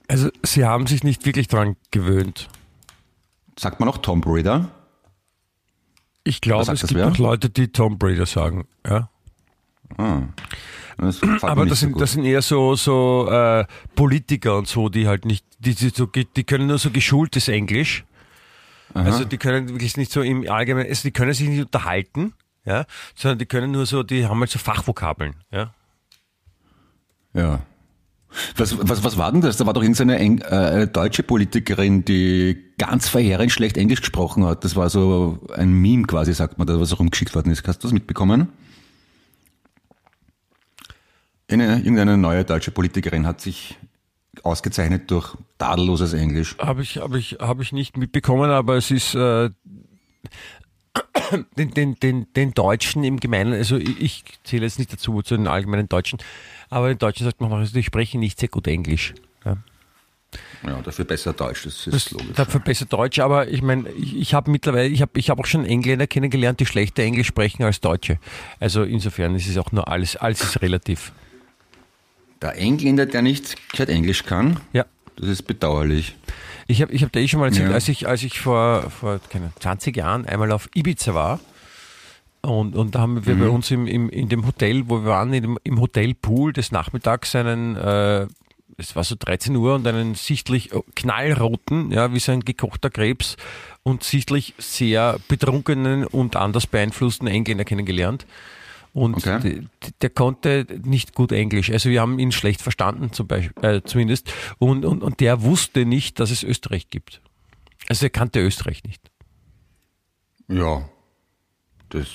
Also sie haben sich nicht wirklich daran gewöhnt. Sagt man auch Tomb Raider? Ich glaube, es gibt auch Leute, die Tomb Raider sagen. Ja. Ah. Das Aber das sind, so das sind eher so, so äh, Politiker und so, die halt nicht, die, die, so, die können nur so geschultes Englisch. Aha. Also die können wirklich nicht so im Allgemeinen, also die können sich nicht unterhalten, ja, sondern die können nur so, die haben halt so Fachvokabeln, ja. Ja. Was, was, was war denn das? Da war doch irgendeine äh, eine deutsche Politikerin, die ganz verheerend schlecht Englisch gesprochen hat. Das war so ein Meme quasi, sagt man, da was rumgeschickt worden ist. Hast du das mitbekommen? Eine, irgendeine neue deutsche Politikerin hat sich ausgezeichnet durch tadelloses Englisch. Habe ich, hab ich, hab ich nicht mitbekommen, aber es ist äh, den, den, den, den Deutschen im Gemeinen, also ich, ich zähle jetzt nicht dazu zu den allgemeinen Deutschen, aber in Deutschen sagt man, also die sprechen nicht sehr gut Englisch. Ja. Ja, dafür besser Deutsch, das ist das, logisch. Dafür besser Deutsch, aber ich meine, ich, ich habe mittlerweile, ich habe ich hab auch schon Engländer kennengelernt, die schlechter Englisch sprechen als Deutsche. Also insofern ist es auch nur alles, alles ist relativ. Der Engländer, der nicht gescheit Englisch kann, ja. das ist bedauerlich. Ich habe ich hab dir eh schon mal erzählt, ja. als ich, als ich vor, vor keine, 20 Jahren einmal auf Ibiza war, und, und da haben wir mhm. bei uns im, im, in dem Hotel, wo wir waren, in dem, im Hotelpool des Nachmittags einen, äh, es war so 13 Uhr und einen sichtlich knallroten, ja, wie so ein gekochter Krebs und sichtlich sehr betrunkenen und anders beeinflussten Engländer kennengelernt. Und okay. der, der konnte nicht gut Englisch. Also wir haben ihn schlecht verstanden, zum Beispiel, äh, zumindest. Und, und, und der wusste nicht, dass es Österreich gibt. Also er kannte Österreich nicht. Ja, das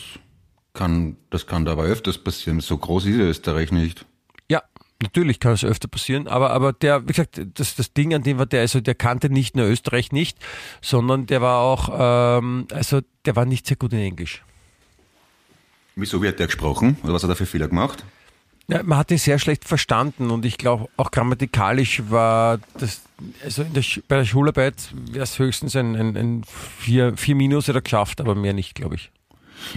kann, das kann da aber öfters passieren. So groß ist Österreich nicht. Ja, Natürlich kann es öfter passieren, aber, aber der, wie gesagt, das, das Ding an dem war der, also der kannte nicht nur Österreich nicht, sondern der war auch, ähm, also der war nicht sehr gut in Englisch. Wieso, wie hat der gesprochen? Oder was hat er für Fehler gemacht? Ja, man hat ihn sehr schlecht verstanden und ich glaube auch grammatikalisch war das, also der, bei der Schularbeit wäre es höchstens ein, ein, ein vier, vier Minus oder geschafft, aber mehr nicht, glaube ich.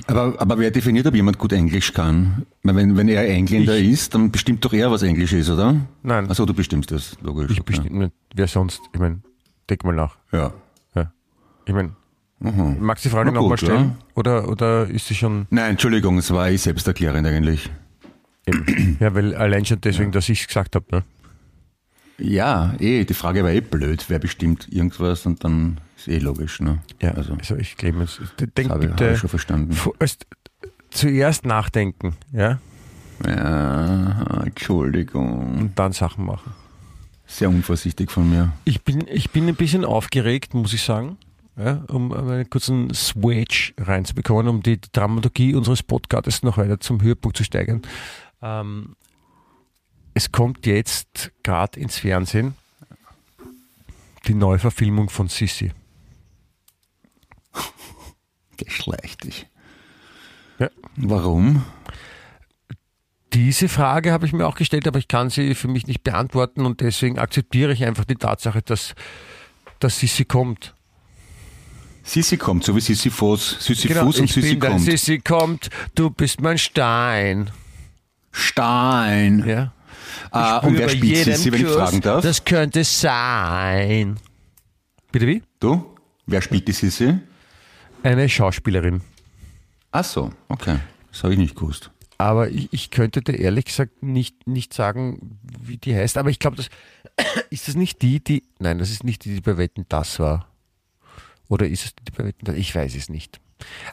Aber, aber wer definiert, ob jemand gut Englisch kann? Wenn, wenn er Engländer ich. ist, dann bestimmt doch er, was Englisch ist, oder? Nein. Also du bestimmst das, logisch. Ich okay. bestimme. Wer sonst? Ich meine, denk mal nach. Ja. ja. Ich meine, mhm. magst du die Frage nochmal stellen? Ja. Oder, oder ist sie schon... Nein, Entschuldigung, es war ich selbsterklärend eigentlich. Eben. Ja, weil allein schon deswegen, ja. dass ich es gesagt habe, ne? Ja, eh, die Frage war eh blöd, wer bestimmt irgendwas und dann ist eh logisch, ne? Ja, also, also ich glaube, denk habe bitte, ich schon verstanden. Zuerst nachdenken, ja? Ja, Entschuldigung. Und dann Sachen machen. Sehr unvorsichtig von mir. Ich bin, ich bin ein bisschen aufgeregt, muss ich sagen, ja, um einen kurzen Switch reinzubekommen, um die Dramaturgie unseres Podcasts noch weiter zum Höhepunkt zu steigern. Ähm, es kommt jetzt gerade ins Fernsehen die Neuverfilmung von Sissi. Geschlechtig. Ja. Warum? Diese Frage habe ich mir auch gestellt, aber ich kann sie für mich nicht beantworten und deswegen akzeptiere ich einfach die Tatsache, dass, dass Sissi kommt. Sissi kommt, so wie Sissi Fuß, Sissi genau, Fuß und Sissi kommt. Sissi kommt, du bist mein Stein. Stein. Ja. Uh, und wer spielt Sissi, wenn ich fragen darf? Das könnte sein. Bitte wie? Du? Wer spielt die Sissi? Eine Schauspielerin. Ach so, okay. Das habe ich nicht gewusst. Aber ich, ich, könnte dir ehrlich gesagt nicht, nicht sagen, wie die heißt. Aber ich glaube, das ist das nicht die, die. Nein, das ist nicht die, die bei Wetten das war. Oder ist es die das? Ich weiß es nicht.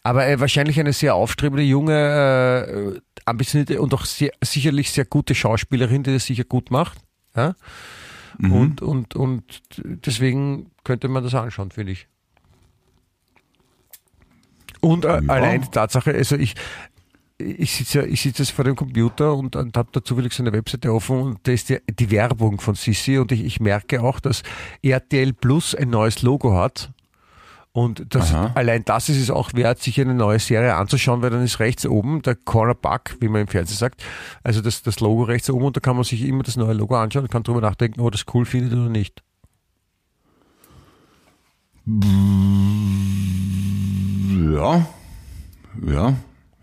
Aber äh, wahrscheinlich eine sehr aufstrebende, junge, äh, ambitionierte und auch sehr, sicherlich sehr gute Schauspielerin, die das sicher gut macht. Ja? Mhm. Und, und, und deswegen könnte man das anschauen, finde ich. Und äh, ja. allein die Tatsache, also ich, ich sitze ja, ich sitze jetzt vor dem Computer und, und habe da zufällig so eine Webseite offen und da ist die, die Werbung von Sissi und ich, ich merke auch, dass RTL Plus ein neues Logo hat und das, allein das ist es auch wert, sich eine neue Serie anzuschauen, weil dann ist rechts oben der Cornerback, wie man im Fernsehen sagt, also das, das Logo rechts oben und da kann man sich immer das neue Logo anschauen und kann drüber nachdenken, ob das cool findet oder nicht. Ja, ja,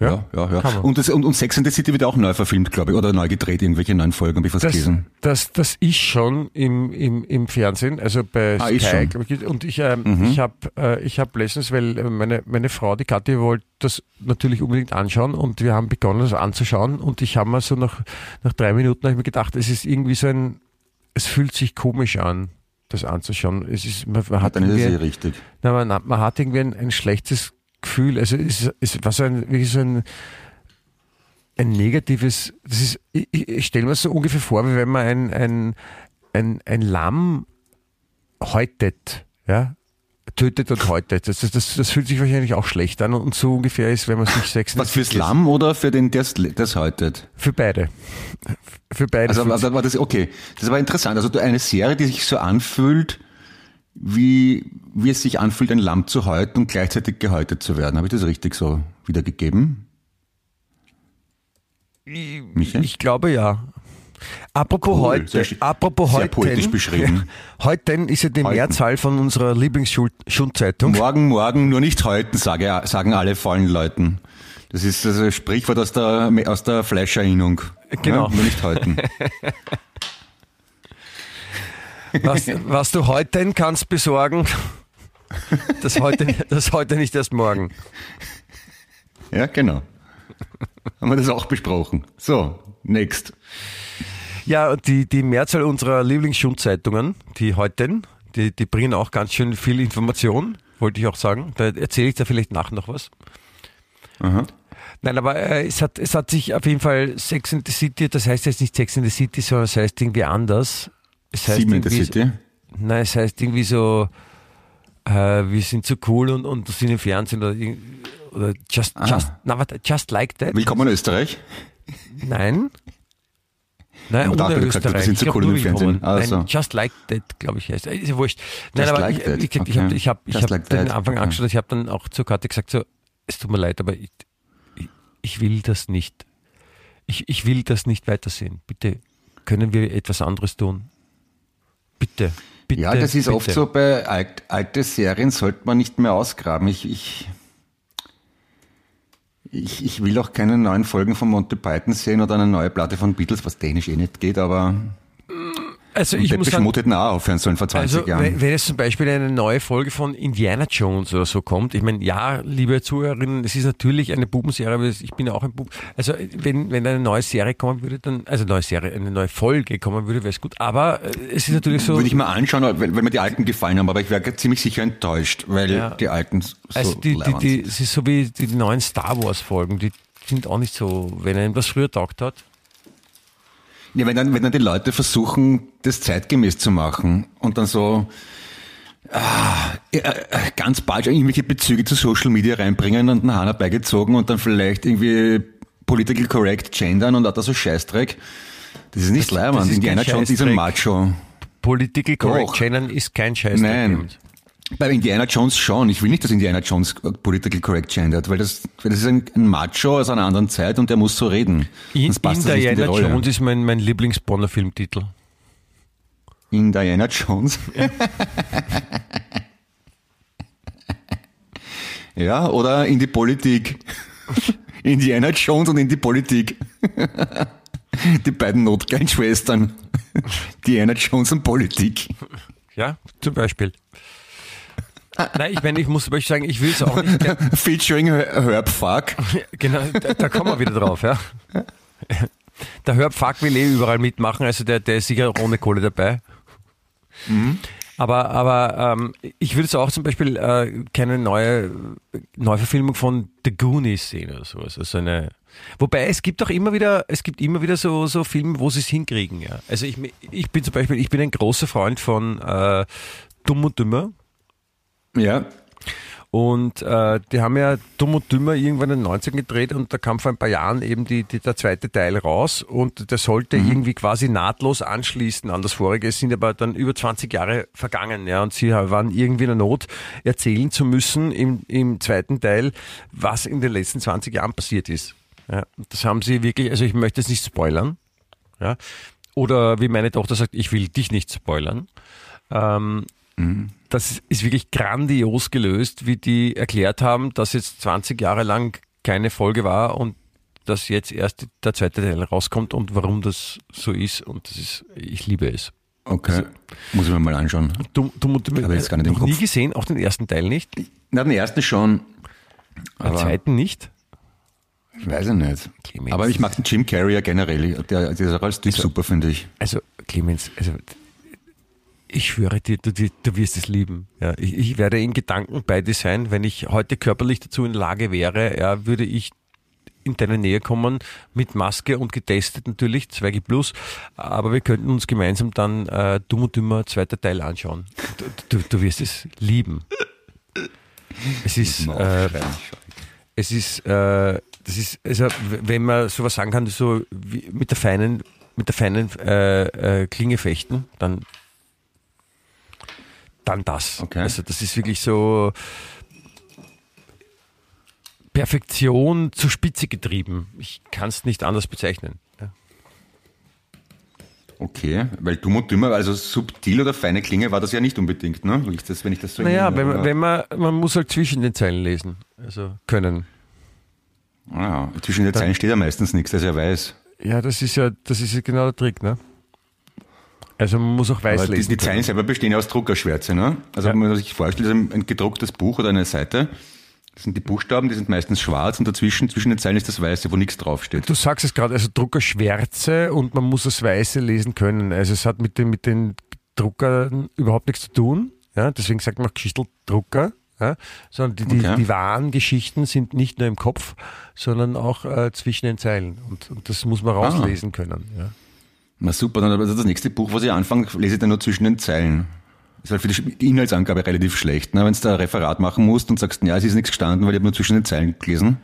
ja, ja, ja. ja. Und, das, und, und Sex and the City wird auch neu verfilmt, glaube ich, oder neu gedreht, irgendwelche neuen Folgen, habe ich was das, gelesen. Das, das ist schon im, im, im Fernsehen, also bei ah, Sky. Ich und ich, äh, mhm. ich habe äh, ich hab letztens, weil meine, meine Frau, die Kathi, wollte das natürlich unbedingt anschauen und wir haben begonnen, das anzuschauen und ich habe mir so nach, nach drei Minuten ich mir gedacht, es ist irgendwie so ein, es fühlt sich komisch an das anzuschauen. Es ist, man, man hat dann ist es richtig. Na, man, man hat irgendwie ein, ein schlechtes Gefühl, also es, es war so ein, wirklich so ein, ein negatives, das ist, ich, ich stelle mir so ungefähr vor, wie wenn man ein, ein, ein, ein Lamm häutet, ja, tötet und häutet. Das, das, das fühlt sich wahrscheinlich auch schlecht an und so ungefähr ist, wenn man sich Sex Was fürs Lamm oder für den, der das häutet? Für beide. Für beide. Also, also war das, okay. Das war interessant. Also eine Serie, die sich so anfühlt, wie, wie es sich anfühlt, ein Lamm zu häuten und gleichzeitig gehäutet zu werden. Habe ich das richtig so wiedergegeben? Ich, ich glaube ja. Apropos cool, heute, sehr, apropos sehr heute, poetisch beschrieben. Heute ist ja die. Mehrzahl von unserer Lieblingsschundzeitung. Morgen, morgen, nur nicht heute, sage, sagen alle vollen Leuten. Das ist das Sprichwort aus der, aus der Fleischerinnung. Genau. Ja, nur nicht heute. Was, was du heute kannst besorgen, das heute, das heute nicht erst morgen. Ja, genau. Haben wir das auch besprochen. So, next. Ja, die, die Mehrzahl unserer Lieblingsschundzeitungen, die heute, die, die bringen auch ganz schön viel Information, wollte ich auch sagen. Da erzähle ich da vielleicht nach noch was. Aha. Nein, aber äh, es, hat, es hat sich auf jeden Fall Sex in the City, das heißt jetzt nicht Sex in the City, sondern es heißt irgendwie anders. Es heißt Sieben in the City? Nein, es heißt irgendwie so, äh, wir sind so cool und, und sind im Fernsehen oder, oder just, ah. just, na, warte, just like that. Willkommen in Österreich. Nein. Nein, und ohne gesagt, wir sind zu cool im Fernsehen. Also. Nein, Just Like That, glaube ich, heißt. Ist ja wurscht. Nein, Just aber like ich, ich, ich, ich habe hab, ich hab like den Anfang okay. angeschaut, ich habe dann auch zur Karte gesagt, so, es tut mir leid, aber ich, ich, ich will das nicht. Ich, ich will das nicht weitersehen. Bitte, können wir etwas anderes tun? Bitte. Bitte, ja, das ist bitte. oft so bei alt, alte Serien sollte man nicht mehr ausgraben. Ich, ich, ich, ich will auch keine neuen Folgen von Monty Python sehen oder eine neue Platte von Beatles, was dänisch eh nicht geht, aber also ich muss sagen, auch aufhören sollen vor 20 also, Jahren. Wenn es zum Beispiel eine neue Folge von Indiana Jones oder so kommt, ich meine, ja, liebe Zuhörerinnen, es ist natürlich eine Bubenserie, aber ich bin auch ein Bub. Also wenn, wenn eine neue Serie kommen würde, dann, also neue Serie, eine neue Folge kommen würde, wäre es gut. Aber äh, es ist natürlich so. Würde ich mal anschauen, weil, weil mir die alten gefallen haben, aber ich wäre ziemlich sicher enttäuscht, weil ja. die alten so Also die, die, die, es ist so wie die neuen Star Wars Folgen, die sind auch nicht so, wenn einem das früher taugt hat ja, wenn dann, wenn dann die Leute versuchen, das zeitgemäß zu machen und dann so ah, ganz bald irgendwelche Bezüge zu Social Media reinbringen und einen Hahn beigezogen und dann vielleicht irgendwie political correct gendern und auch so Scheißdreck. Das ist nicht Leihmann. Indiana Jones ist ein Macho. Political correct gendern ist kein Scheißdreck. Nein. Bei Indiana Jones schon. Ich will nicht, dass Indiana Jones political correct gendert, weil das, weil das ist ein, ein Macho aus einer anderen Zeit und der muss so reden. In, Indiana in Jones ist mein, mein Lieblings-Bonner-Filmtitel. In Diana Jones? ja, oder in die Politik. Indiana Jones und in die Politik. die beiden Notgeil-Schwestern. Diana Jones und Politik. Ja, zum Beispiel. Nein, ich meine, ich muss euch sagen, ich will es auch nicht. Featuring Herbfuck. Genau, da, da kommen wir wieder drauf, ja. Der Herbfuck will eh überall mitmachen, also der, der ist sicher ohne Kohle dabei. Mhm. Aber, aber ähm, ich würde es auch zum Beispiel äh, keine neue Neuverfilmung von The Goonies sehen oder sowas. Also eine, wobei es gibt auch immer wieder, es gibt immer wieder so, so Filme, wo sie es hinkriegen. Ja. Also ich, ich bin zum Beispiel, ich bin ein großer Freund von äh, Dumm und Dümmer. Ja. Und äh, die haben ja Dumm und Dümmer irgendwann in den 90ern gedreht und da kam vor ein paar Jahren eben die, die, der zweite Teil raus und der sollte mhm. irgendwie quasi nahtlos anschließen an das vorige. Es sind aber dann über 20 Jahre vergangen, ja, und sie waren irgendwie in der Not, erzählen zu müssen im, im zweiten Teil, was in den letzten 20 Jahren passiert ist. Ja, das haben sie wirklich, also ich möchte es nicht spoilern, ja, oder wie meine Tochter sagt, ich will dich nicht spoilern. Ähm, mhm das ist wirklich grandios gelöst, wie die erklärt haben, dass jetzt 20 Jahre lang keine Folge war und dass jetzt erst der zweite Teil rauskommt und warum das so ist. Und das ist, ich liebe es. Okay. Also, Muss ich mir mal anschauen. Du, du, du aber jetzt gar nicht noch nie gesehen, auch den ersten Teil nicht? Na, den ersten schon. Den zweiten nicht? Ich weiß es nicht. Clemens. Aber ich mag den Jim Carrey ja generell. Der, der ist auch als Typ also, super, finde ich. Also, Clemens, also ich schwöre dir, du, du wirst es lieben. Ja, ich, ich, werde in Gedanken bei dir sein. Wenn ich heute körperlich dazu in Lage wäre, ja, würde ich in deine Nähe kommen mit Maske und getestet natürlich, 2G Plus. Aber wir könnten uns gemeinsam dann äh, Dumm und Dümmer zweiter Teil anschauen. Du, du, du wirst es lieben. Es ist, äh, es ist, äh, das ist, also wenn man sowas sagen kann, so wie mit der feinen, mit der feinen äh, äh, Klinge fechten, dann dann das. Okay. Also das ist wirklich so Perfektion zur Spitze getrieben. Ich kann es nicht anders bezeichnen. Ja. Okay, weil dumm und dümmer, also subtil oder feine Klinge war das ja nicht unbedingt, ne? Ich das, wenn ich das so Naja, wenn man, wenn man, man muss halt zwischen den Zeilen lesen, also können. Ah, zwischen den Zeilen steht ja meistens nichts, dass er weiß. Ja, das ist ja, das ist ja genau der Trick, ne? Also man muss auch weiß Aber lesen. Die, die Zeilen selber bestehen ja aus Druckerschwärze. Ne? Also ja. wenn man sich vorstellt, ein, ein gedrucktes Buch oder eine Seite, das sind die Buchstaben, die sind meistens schwarz und dazwischen, zwischen den Zeilen ist das Weiße, wo nichts draufsteht. Du sagst es gerade, also Druckerschwärze und man muss das Weiße lesen können. Also es hat mit den, mit den Druckern überhaupt nichts zu tun. Ja, deswegen sagt man auch Geschichteldrucker. Ja, sondern die, die, okay. die, wahren Geschichten sind nicht nur im Kopf, sondern auch äh, zwischen den Zeilen. Und, und, das muss man ah. rauslesen ah. können. Ja. Na super, dann also das nächste Buch, was ich anfange, lese ich dann nur zwischen den Zeilen. Ist halt für die Inhaltsangabe relativ schlecht. Ne? Wenn du da ein Referat machen musst und sagst, ja, es ist nichts gestanden, weil ich habe nur zwischen den Zeilen gelesen.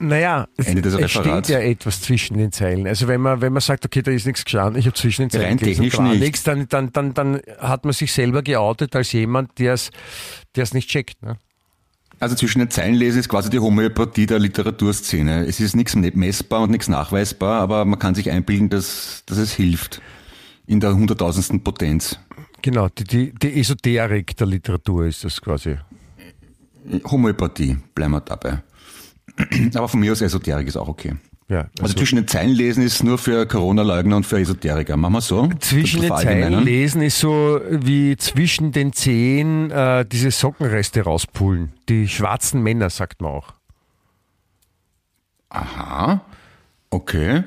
Naja, Ende des es steht ja etwas zwischen den Zeilen. Also wenn man, wenn man sagt, okay, da ist nichts gestanden, ich habe zwischen den Zeilen Rein technisch nicht. nichts, dann, dann, dann, dann hat man sich selber geoutet als jemand, der es nicht checkt. Ne? Also zwischen den Zeilen lesen ist quasi die Homöopathie der Literaturszene. Es ist nichts messbar und nichts nachweisbar, aber man kann sich einbilden, dass, dass es hilft. In der hunderttausendsten Potenz. Genau, die, die, die Esoterik der Literatur ist das quasi. Homöopathie, bleiben wir dabei. Aber von mir aus Esoterik ist auch okay. Ja, also, also zwischen den Zeilen lesen ist nur für Corona-Leugner und für Esoteriker. Machen wir so? Zwischen den Zeilen lesen ist so wie zwischen den Zehen äh, diese Sockenreste rauspullen. Die schwarzen Männer, sagt man auch. Aha. Okay.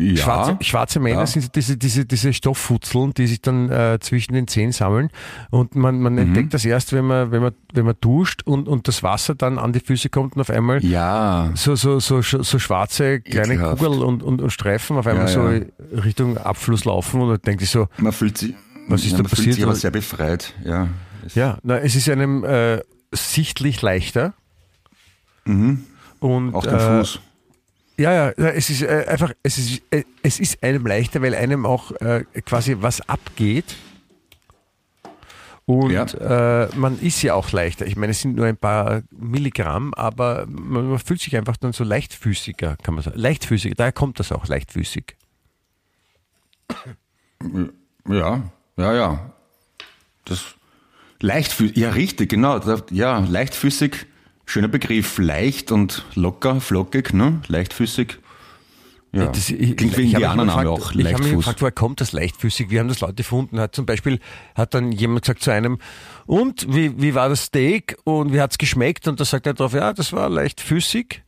Ja, schwarze, schwarze Männer ja. sind diese, diese, diese Stofffutzeln, die sich dann äh, zwischen den Zähnen sammeln. Und man, man mhm. entdeckt das erst, wenn man, wenn man, wenn man duscht und, und das Wasser dann an die Füße kommt und auf einmal ja. so, so, so, so schwarze kleine Ekelhaft. Kugeln und, und, und Streifen auf einmal ja, so Richtung Abfluss laufen und dann denkt sich so, man fühlt sich, was ist da man passiert? Fühlt sich aber sehr befreit, ja. Ja, na, es ist einem äh, sichtlich leichter. Mhm. Und, Auch den äh, Fuß. Ja, ja, es ist äh, einfach, es ist, äh, es ist einem leichter, weil einem auch äh, quasi was abgeht. Und ja. äh, man ist ja auch leichter. Ich meine, es sind nur ein paar Milligramm, aber man, man, fühlt sich einfach dann so leichtfüßiger, kann man sagen. Leichtfüßiger, daher kommt das auch, leichtfüßig. Ja, ja, ja. Das leichtfüßig, ja, richtig, genau. Ja, leichtfüßig Schöner Begriff, leicht und locker, flockig, ne? leichtfüßig. Ja, das, ich, klingt wie Indianername auch, Ich habe mich gefragt, woher kommt das leichtfüßig? Wie haben das Leute gefunden? Hat zum Beispiel, hat dann jemand gesagt zu einem, und wie, wie war das Steak und wie hat's geschmeckt? Und da sagt er drauf, ja, das war leichtfüßig.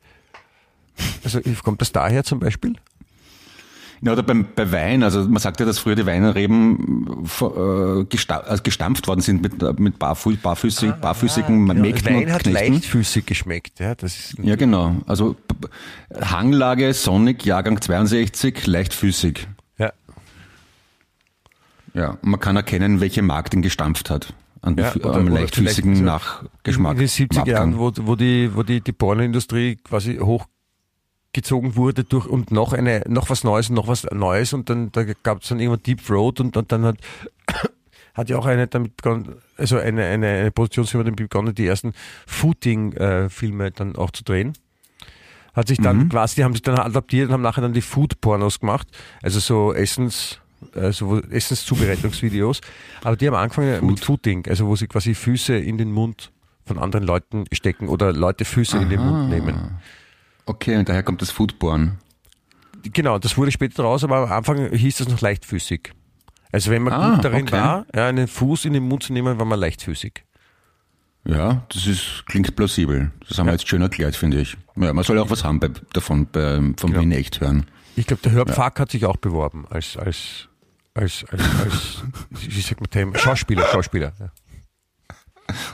Also kommt das daher zum Beispiel? Ja, oder beim, bei Wein, also man sagt ja, dass früher die Weinreben äh, also gestampft worden sind mit, mit barfuß, barfüßig, ah, barfüßigen ja, Mägden Wein hat Knechten. leichtfüßig geschmeckt, ja. Das ist ja, genau. Also Hanglage, Sonic, Jahrgang 62, leichtfüßig. Ja. Ja, man kann erkennen, welche Markt ihn gestampft hat. An ja, oder, am leichtfüßigen Nachgeschmack. In den 70er Jahren, wo, wo die, wo die, die Pornoindustrie quasi hoch gezogen wurde durch und noch eine noch was Neues und noch was Neues und dann da gab es dann irgendwann Deep Road und, und dann hat hat ja auch eine damit begonnen, also eine, eine, eine Produktionsfirma damit begonnen, die ersten Footing-Filme äh, dann auch zu drehen. Hat sich dann mhm. quasi, die haben sich dann adaptiert und haben nachher dann die Food-Pornos gemacht, also so Essens, also Essenszubereitungsvideos. Aber die haben angefangen Food. mit Footing, also wo sie quasi Füße in den Mund von anderen Leuten stecken oder Leute Füße Aha. in den Mund nehmen. Okay, und daher kommt das Foodborn. Genau, das wurde später raus, aber am Anfang hieß das noch leichtfüßig. Also wenn man ah, gut darin okay. war, ja, einen Fuß in den Mund zu nehmen, war man leichtfüßig. Ja, das ist, klingt plausibel. Das haben ja. wir jetzt schön erklärt, finde ich. Ja, man soll auch was haben bei, davon, bei, vom. Wien echt hören. Ich glaube, der Hörpfack ja. hat sich auch beworben als, als, als, als, als wie sagt man, Schauspieler, Schauspieler. Ja.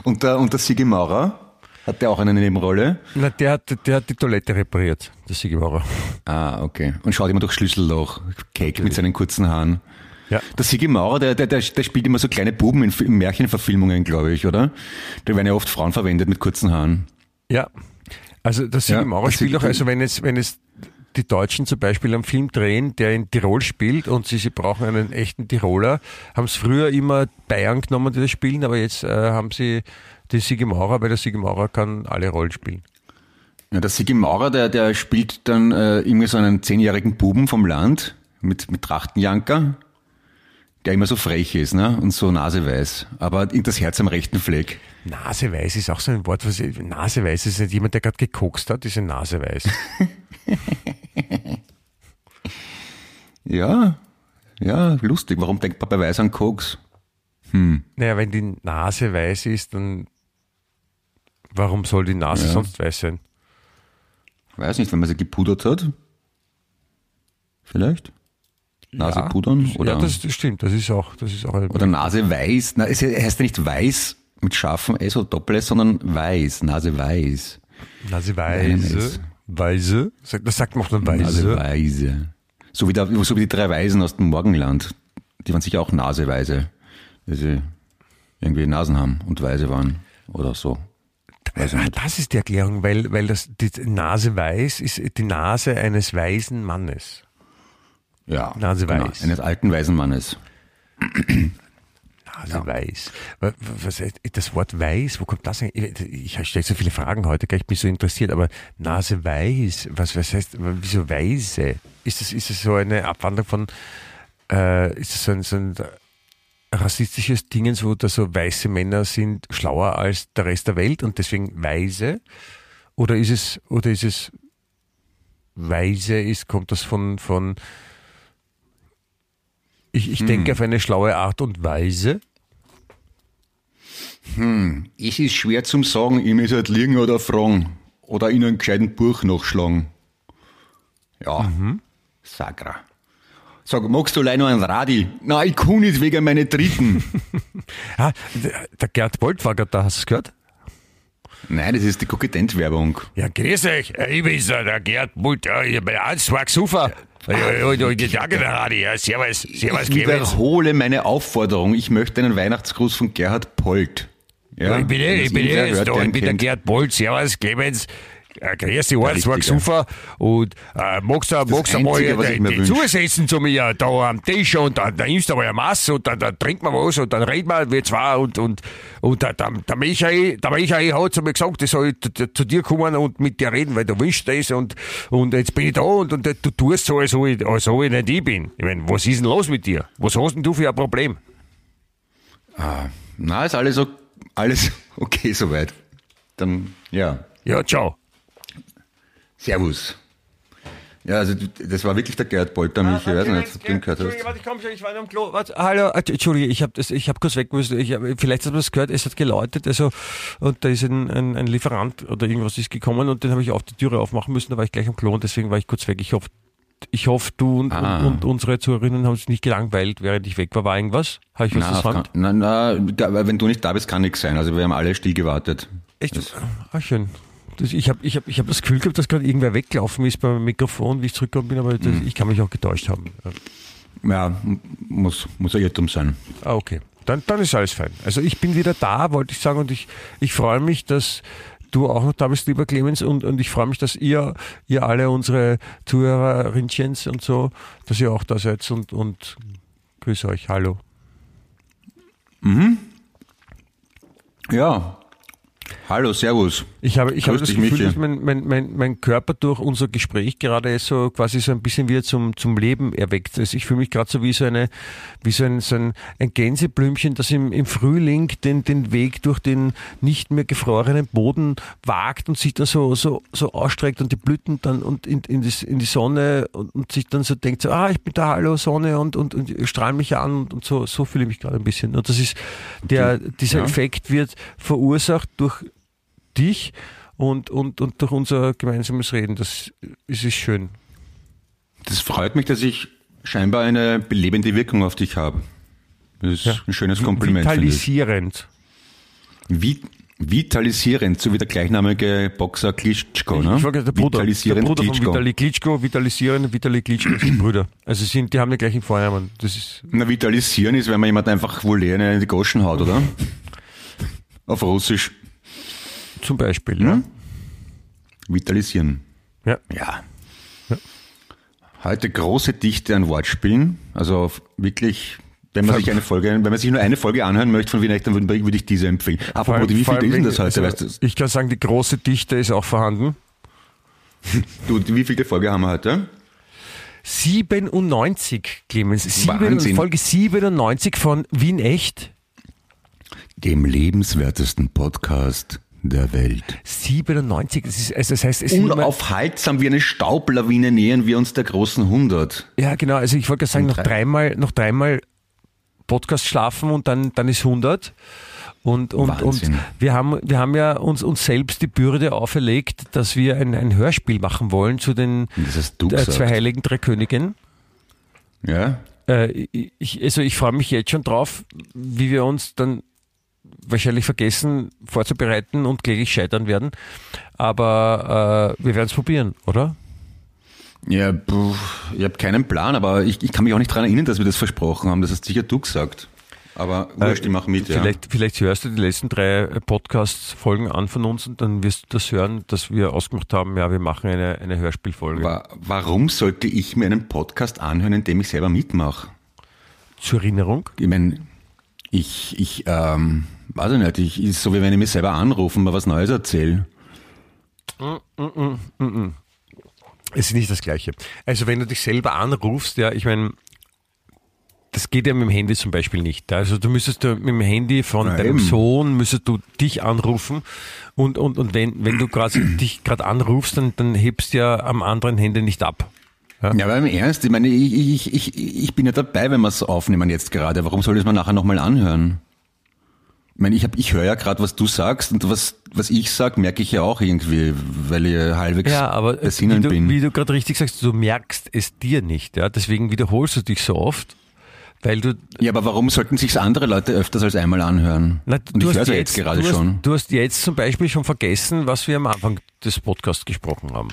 Und der, und der Sigi Maurer? Hat der auch eine Nebenrolle? Na, der hat, der hat die Toilette repariert, der Sigi Maurer. Ah, okay. Und schaut immer durch Schlüsselloch. Cake mit seinen kurzen Haaren. Ja. Der Sigi Maurer, der, der, der, der spielt immer so kleine Buben in, in Märchenverfilmungen, glaube ich, oder? Da werden ja oft Frauen verwendet mit kurzen Haaren. Ja. Also der Sigi ja, Maurer spielt auch, also wenn es, wenn es die Deutschen zum Beispiel einen Film drehen, der in Tirol spielt und sie, sie brauchen einen echten Tiroler, haben es früher immer Bayern genommen, die das spielen, aber jetzt äh, haben sie die Sigi Maurer, weil der Sigi Maurer kann alle Rollen spielen. Ja, der Sigi Maurer, der, der spielt dann äh, irgendwie so einen zehnjährigen Buben vom Land mit, mit Trachtenjanker, der immer so frech ist ne? und so naseweiß, aber das Herz am rechten Fleck. Naseweiß ist auch so ein Wort, was ich, Naseweiß ist nicht jemand, der gerade gekokst hat, ist ein Naseweiß. ja, ja, lustig. Warum denkt bei Weiß an Koks? Hm. Naja, wenn die Nase weiß ist, dann Warum soll die Nase ja. sonst weiß sein? Weiß nicht, wenn man sie gepudert hat. Vielleicht? Nase ja, pudern? Oder? Ja, das, das, stimmt. Das ist auch, das ist auch Oder Nase weiß. Na, es heißt ja nicht weiß mit scharfem S oder Doppel-S, sondern weiß. Nase weiß. Nase weise. Weise? Das sagt man auch dann weise. Nase weise. So wie, der, so wie die drei Weisen aus dem Morgenland. Die waren sicher auch naseweise. Weil sie irgendwie Nasen haben und weise waren. Oder so. Also ah, das ist die Erklärung, weil, weil das, die Nase weiß ist die Nase eines weisen Mannes. Ja, Nase genau, weiß. eines alten weisen Mannes. Nase ja. weiß. Was, das Wort weiß, wo kommt das eigentlich? Ich stelle so viele Fragen heute, ich bin so interessiert, aber Nase weiß, was, was heißt, wieso weise? Ist das, ist das so eine Abwandlung von, äh, ist das so ein, so ein rassistisches Dingens, wo da so weiße Männer sind schlauer als der Rest der Welt und deswegen weise? Oder ist es, oder ist es weise ist, kommt das von, von ich, ich hm. denke auf eine schlaue Art und Weise? Hm, es ist schwer zum sagen, ich muss halt liegen oder fragen. Oder in einem gescheiten Buch nachschlagen. Ja, mhm. Sagra. Sag, magst du leider noch ein Radi? Nein, ich kann nicht wegen meiner Dritten. ah, der Gerd Bolt war gerade da, hast du es gehört? Nein, das ist die Koketentwerbung. Ja, grüß euch. Ich bin der Gerd Bolt. Ja, ich bin. Ja, ja, danke, der Radi. Ja, servus, servus, Ich wiederhole meine Aufforderung. Ich möchte einen Weihnachtsgruß von Gerhard Polt. Ja, ich bin, ich bin, ich bin der Gerd Bolt. Servus, Clemens äh, grüß dich, Arzt, war super. Und äh, magst du, magst du mal die, zusetzen zu mir da am Tisch und dann, dann isst du mal eine Masse und dann, dann trinkt man was und dann reden wir, wir zwei und, und, und der, der, der Michael, der Michael hat zu mir gesagt, ich soll zu dir kommen und mit dir reden, weil du wünschst das und, und jetzt bin ich da und, und du tust so, als ob ich, als ob ich nicht ich bin. Ich meine, was ist denn los mit dir? Was hast denn du für ein Problem? Ah, na, ist alles, alles okay soweit. Dann, ja. Ja, ciao. Servus. Ja, also das war wirklich der Gerd Polter, mich, ich weiß nicht, ob du ihn gehört hast. Warte, ich komm schon, ich war am Klo. Warte, hallo, äh, Entschuldige, ich habe hab kurz weg müssen. Ich hab, vielleicht hast du das gehört, es hat geläutet, also und da ist ein, ein, ein Lieferant oder irgendwas ist gekommen und den habe ich auf die Türe aufmachen müssen, da war ich gleich am Klo und deswegen war ich kurz weg. Ich hoffe, ich hoffe, du und, ah. und, und, unsere Zuhörerinnen haben sich nicht gelangweilt, während ich weg war. War irgendwas? Habe ich was kann, na, na, wenn du nicht da bist, kann nichts sein. Also wir haben alle still gewartet. Echt? Das, ah, schön. Das, ich habe ich hab, ich hab das Gefühl gehabt, dass gerade irgendwer weggelaufen ist beim Mikrofon, wie ich zurückgekommen bin, aber das, mhm. ich kann mich auch getäuscht haben. Ja, muss, muss ein Irrtum sein. Ah, okay. Dann, dann ist alles fein. Also ich bin wieder da, wollte ich sagen, und ich, ich freue mich, dass du auch noch da bist, lieber Clemens, und, und ich freue mich, dass ihr, ihr alle unsere Zuhörerinchens und so, dass ihr auch da seid und, und grüße euch. Hallo. Mhm. Ja, Hallo, Servus. Ich habe, ich habe das Gefühl, Michi. dass mein, mein, mein, mein Körper durch unser Gespräch gerade so quasi so ein bisschen wieder zum, zum Leben erweckt. Also ich fühle mich gerade so wie so eine, wie so ein, so ein, ein Gänseblümchen, das im, im Frühling den, den Weg durch den nicht mehr gefrorenen Boden wagt und sich da so, so, so ausstreckt und die Blüten dann und in, in, die, in die Sonne und, und sich dann so denkt so, ah, ich bin da, hallo Sonne und, und, und strahl mich an und, und so, so fühle ich mich gerade ein bisschen. Und das ist, der, dieser ja. Effekt wird verursacht durch dich und, und, und durch unser gemeinsames Reden. Das ist, ist schön. Das freut mich, dass ich scheinbar eine belebende Wirkung auf dich habe. Das ist ja. ein schönes Kompliment. Vitalisierend. Wie, vitalisierend, so wie der gleichnamige Boxer Klitschko, ne? Ich war der Bruder, der Bruder Klitschko. von Vitali Klitschko, vitalisieren, Vitali Klitschko sind Brüder. Also sind, die haben den gleichen Vornamen. Das ist. Na, vitalisieren ist, wenn man jemand einfach wohl in die Goschen haut, oder? Auf Russisch. Zum Beispiel, ja. Hm? Vitalisieren. Ja. ja. ja. Heute große Dichte an Wortspielen. Also wirklich, wenn man sich eine Folge, wenn man sich nur eine Folge anhören möchte von Wiener, dann würde ich diese empfehlen. Aber wie viel ist denn das heute? Also, weißt du? Ich kann sagen, die große Dichte ist auch vorhanden. du, wie viele Folge haben wir heute? 97, Clemens. 7, Folge 97 von Wien Echt. Dem lebenswertesten Podcast der Welt. 97, das, ist, also das heißt, es Unaufhaltsam wie eine Staublawine nähern wir uns der großen 100. Ja, genau. Also ich wollte sagen, noch dreimal, noch dreimal Podcast schlafen und dann, dann ist 100. Und, und, und wir, haben, wir haben ja uns, uns selbst die Bürde auferlegt, dass wir ein, ein Hörspiel machen wollen zu den äh, zwei Heiligen Drei Königen. Ja. Äh, ich, also ich freue mich jetzt schon drauf, wie wir uns dann wahrscheinlich vergessen vorzubereiten und kläglich scheitern werden. Aber äh, wir werden es probieren, oder? Ja, puh, ich habe keinen Plan, aber ich, ich kann mich auch nicht daran erinnern, dass wir das versprochen haben. Das hast sicher du gesagt. Aber wurscht, ich mache mit, vielleicht, ja. Vielleicht hörst du die letzten drei Podcast-Folgen an von uns und dann wirst du das hören, dass wir ausgemacht haben, ja, wir machen eine, eine Hörspielfolge. Wa- Warum sollte ich mir einen Podcast anhören, in dem ich selber mitmache? Zur Erinnerung, Ich meine, ich, ich, ähm, weiß ich nicht, ich, ist so wie wenn ich mich selber anrufe und mir was Neues erzähle. es ist nicht das Gleiche. Also wenn du dich selber anrufst, ja, ich meine, das geht ja mit dem Handy zum Beispiel nicht. Also du müsstest du mit dem Handy von Na deinem. Sohn müsstest du dich anrufen und, und, und wenn, wenn du quasi dich gerade anrufst, dann, dann hebst du ja am anderen Handy nicht ab. Ja, aber im Ernst, ich meine, ich, ich, ich, ich bin ja dabei, wenn wir es aufnehmen jetzt gerade. Warum soll ich es mir nachher nochmal anhören? Ich meine, ich, hab, ich höre ja gerade, was du sagst und was, was ich sag, merke ich ja auch irgendwie, weil ich halbwegs Ja, aber bei wie du, bin. wie du gerade richtig sagst, du merkst es dir nicht. Ja? Deswegen wiederholst du dich so oft, weil du ja, aber warum sollten sich's andere Leute öfters als einmal anhören? Na, und ich höre ja jetzt gerade du hast, schon. Du hast jetzt zum Beispiel schon vergessen, was wir am Anfang des Podcasts gesprochen haben.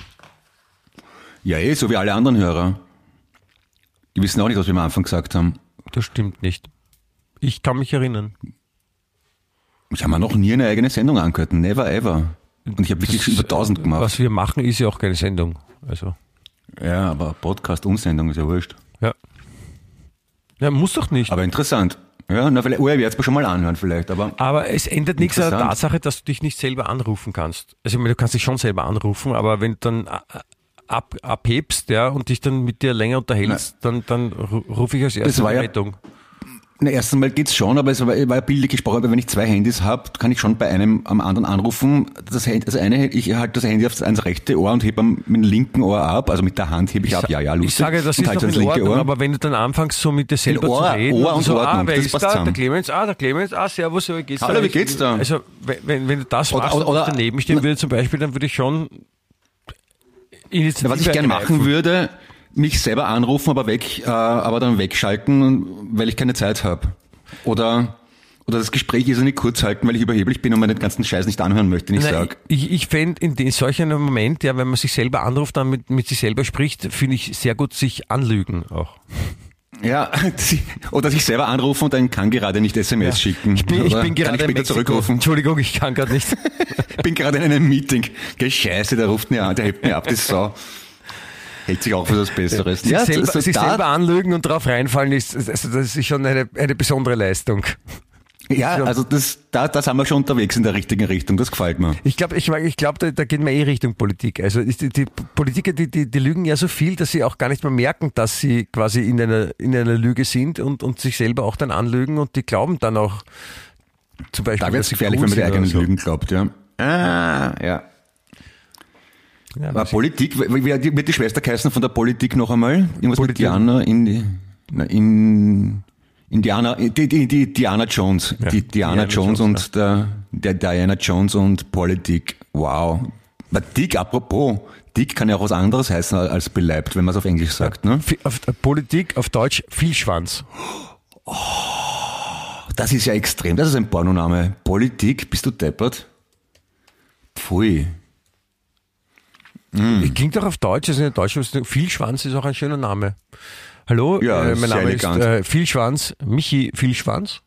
Ja, eh, so wie alle anderen Hörer. Die wissen auch nicht, was wir am Anfang gesagt haben. Das stimmt nicht. Ich kann mich erinnern. Ich habe mir noch nie eine eigene Sendung angehört. Never ever. Und ich habe wirklich über 1000 gemacht. Was wir machen, ist ja auch keine Sendung. Also, Ja, aber Podcast und Sendung ist ja wurscht. ja. Ja, muss doch nicht. Aber interessant. Ja, na, vielleicht, oh, ich werde es mir schon mal anhören vielleicht, aber Aber es ändert nichts an der. Tatsache, dass du dich nicht selber anrufen kannst. Also ich meine, du kannst dich schon selber anrufen, aber wenn du dann ab, abhebst ja, und dich dann mit dir länger unterhältst, dann, dann ru- rufe ich als erstes war die ja- Rettung. Na, erst einmal geht's schon, aber es war, war ja bildlich gesprochen, weil wenn ich zwei Handys habe, kann ich schon bei einem am anderen anrufen. Das, Hand- das eine, ich halte das Handy aufs ans rechte Ohr und hebe am mit dem linken Ohr ab, also mit der Hand hebe ich ab, ja, ja, lustig. Ich sage, das ist halte noch das in linke Ordnung, Ohr. aber wenn du dann anfängst, so mit dir selber Ohr- zu reden Ohr und so, Ordnung, ah, wer das ist da? Der zusammen. Clemens, ah, der Clemens, ah, servus, wie geht's Hallo, da? wie geht's da? Also, wenn, wenn, du das Oder- machst oder- ich oder- daneben stehen würde zum Beispiel, dann würde ich schon Initiative Ja, was ich gern ergreifen. machen würde, mich selber anrufen, aber weg, äh, aber dann wegschalten, weil ich keine Zeit habe. Oder oder das Gespräch ist nicht kurz halten, weil ich überheblich bin und mir den ganzen Scheiß nicht anhören möchte, den ich sage. Ich, ich fände in, in solch einem Moment, ja, wenn man sich selber anruft, dann mit, mit sich selber spricht, finde ich sehr gut sich anlügen auch. Ja, oder sich selber anrufen und dann kann gerade nicht SMS schicken. Ich bin, ich bin gerade kann ich in später Mexiko. zurückrufen. Entschuldigung, ich kann gerade nicht. Ich bin gerade in einem Meeting. Geh Scheiße, der ruft mir an, der hebt mir ab, das Sau. Hält sich auch für was Besseres. sich selber, so sich selber anlügen und darauf reinfallen ist, also das ist schon eine, eine besondere Leistung. ja, also das, da, da sind wir schon unterwegs in der richtigen Richtung. Das gefällt mir. Ich glaube, ich, ich glaub, da, da geht man eh Richtung Politik. Also die, die Politiker, die, die, die lügen ja so viel, dass sie auch gar nicht mehr merken, dass sie quasi in einer, in einer Lüge sind und, und sich selber auch dann anlügen und die glauben dann auch zum Beispiel. Da wird dass es sie gefährlich, wenn man die eigenen so. Lügen glaubt, ja. Ah, ja. Ja, Aber Politik, wird die Schwester geheißen von der Politik noch einmal? Irgendwas mit Politik. Diana in, die- in Indiana, die, die, die Diana Jones, Ja, die Diana Diana Jones, Jones, und der, der Diana Jones und Politik. Wow. Aber Dick, apropos, Dick kann ja auch was anderes heißen als beleibt, wenn man es auf Englisch sagt, ne? Auf, Politik auf Deutsch Vielschwanz. Das ist ja extrem, das ist ein Pornoname. Politik, bist du deppert? Pfui. Klingt auch auf Deutsch, also in Deutsch Vielschwanz ist auch ein schöner Name. Hallo, Ja, äh, ist mein Name ist elegant. äh, Vielschwanz, Michi Vielschwanz.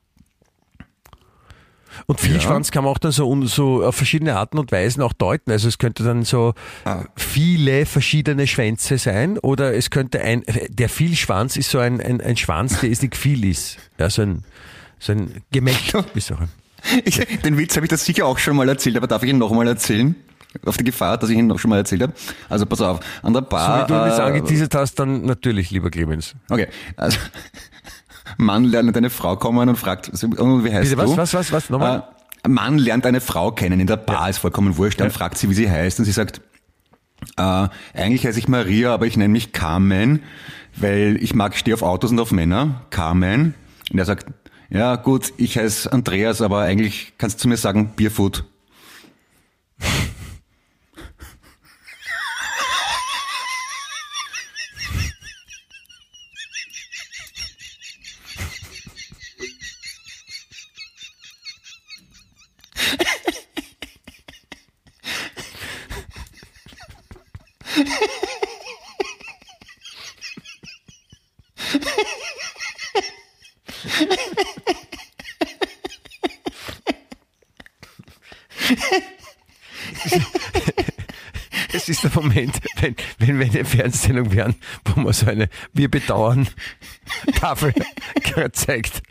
Und Vielschwanz kann man auch dann so, so auf verschiedene Arten und Weisen auch deuten. Also es könnte dann so Ah. viele verschiedene Schwänze sein oder es könnte ein, der Vielschwanz ist so ein, ein, ein Schwanz, der ist nicht viel ist. Ja, so ein, so ein Gemächt ist. Ich, den Witz habe ich das sicher auch schon mal erzählt, aber darf ich ihn noch mal erzählen? Auf die Gefahr, dass ich ihn noch schon mal erzählt habe. Also pass auf, an der So Bar. wie du das äh, angeteasert hast, dann natürlich, lieber Clemens. Okay, also Mann lernt eine Frau kommen und fragt, wie heißt Bitte, was, du? was, was, was, nochmal? Äh, Mann lernt eine Frau kennen in der Bar, ist vollkommen wurscht. Dann Ja. fragt sie, wie sie heißt und sie sagt, äh, eigentlich heiße ich Maria, aber ich nenne mich Carmen, weil ich mag, stehe auf Autos und auf Männer. Carmen. Und er sagt, ja gut, ich heiße Andreas, aber eigentlich kannst du zu mir sagen Bierfoot. Eine Fernsehsendung wären, wo man so eine Wir bedauern Tafel zeigt.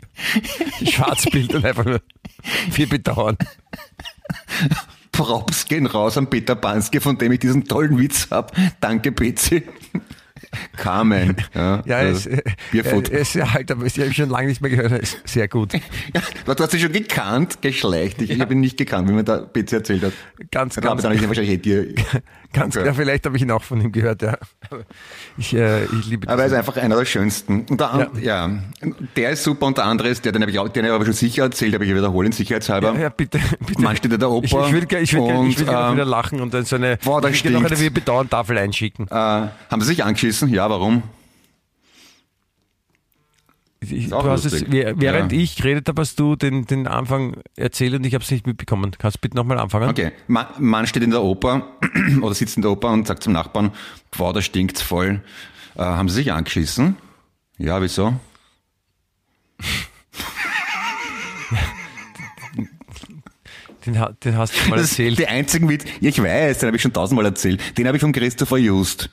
Schwarzbild und einfach nur Wir bedauern. Props gehen raus an Peter Banske, von dem ich diesen tollen Witz habe. Danke, Betsy. Carmen. Ja, ja es, äh, Bierfoot. ist ja halt, aber ich habe schon lange nicht mehr gehört. Ist sehr gut. Ja, du hast ihn schon gekannt, geschleicht. Ich, ja. ich habe ihn nicht gekannt, wie mir der Betsy erzählt hat. Ganz, ja, ganz. Dann wahrscheinlich eh dir. Ganz klar, vielleicht habe ich ihn auch von ihm gehört, ja. Ich, äh, ich liebe. Aber er ist einfach einer der schönsten. Und der, ja. ja. der ist super und der andere ist, der, den habe ich auch, den habe ich aber schon sicher erzählt, aber ich wiederholen, sicherheitshalber. Ja, ja bitte, bitte. Man steht in der Oper. Ich, ich will, ich will, und, ich will ähm, wieder lachen und dann so eine, boah, ich will noch eine Wir bedauern Tafel einschicken. Äh, haben Sie sich angeschissen? Ja, warum? Ich, du hast es, während ja. ich geredet habe, hast du den, den Anfang erzählt und ich habe es nicht mitbekommen. Kannst du bitte nochmal anfangen? Okay. Man steht in der Oper oder sitzt in der Oper und sagt zum Nachbarn, boah, da stinkt's voll. Äh, haben sie sich angeschissen? Ja, wieso? Den, den, hast du mal erzählt. Die einzigen Witz, ich weiß, den habe ich schon tausendmal erzählt. Den habe ich von Christopher Just.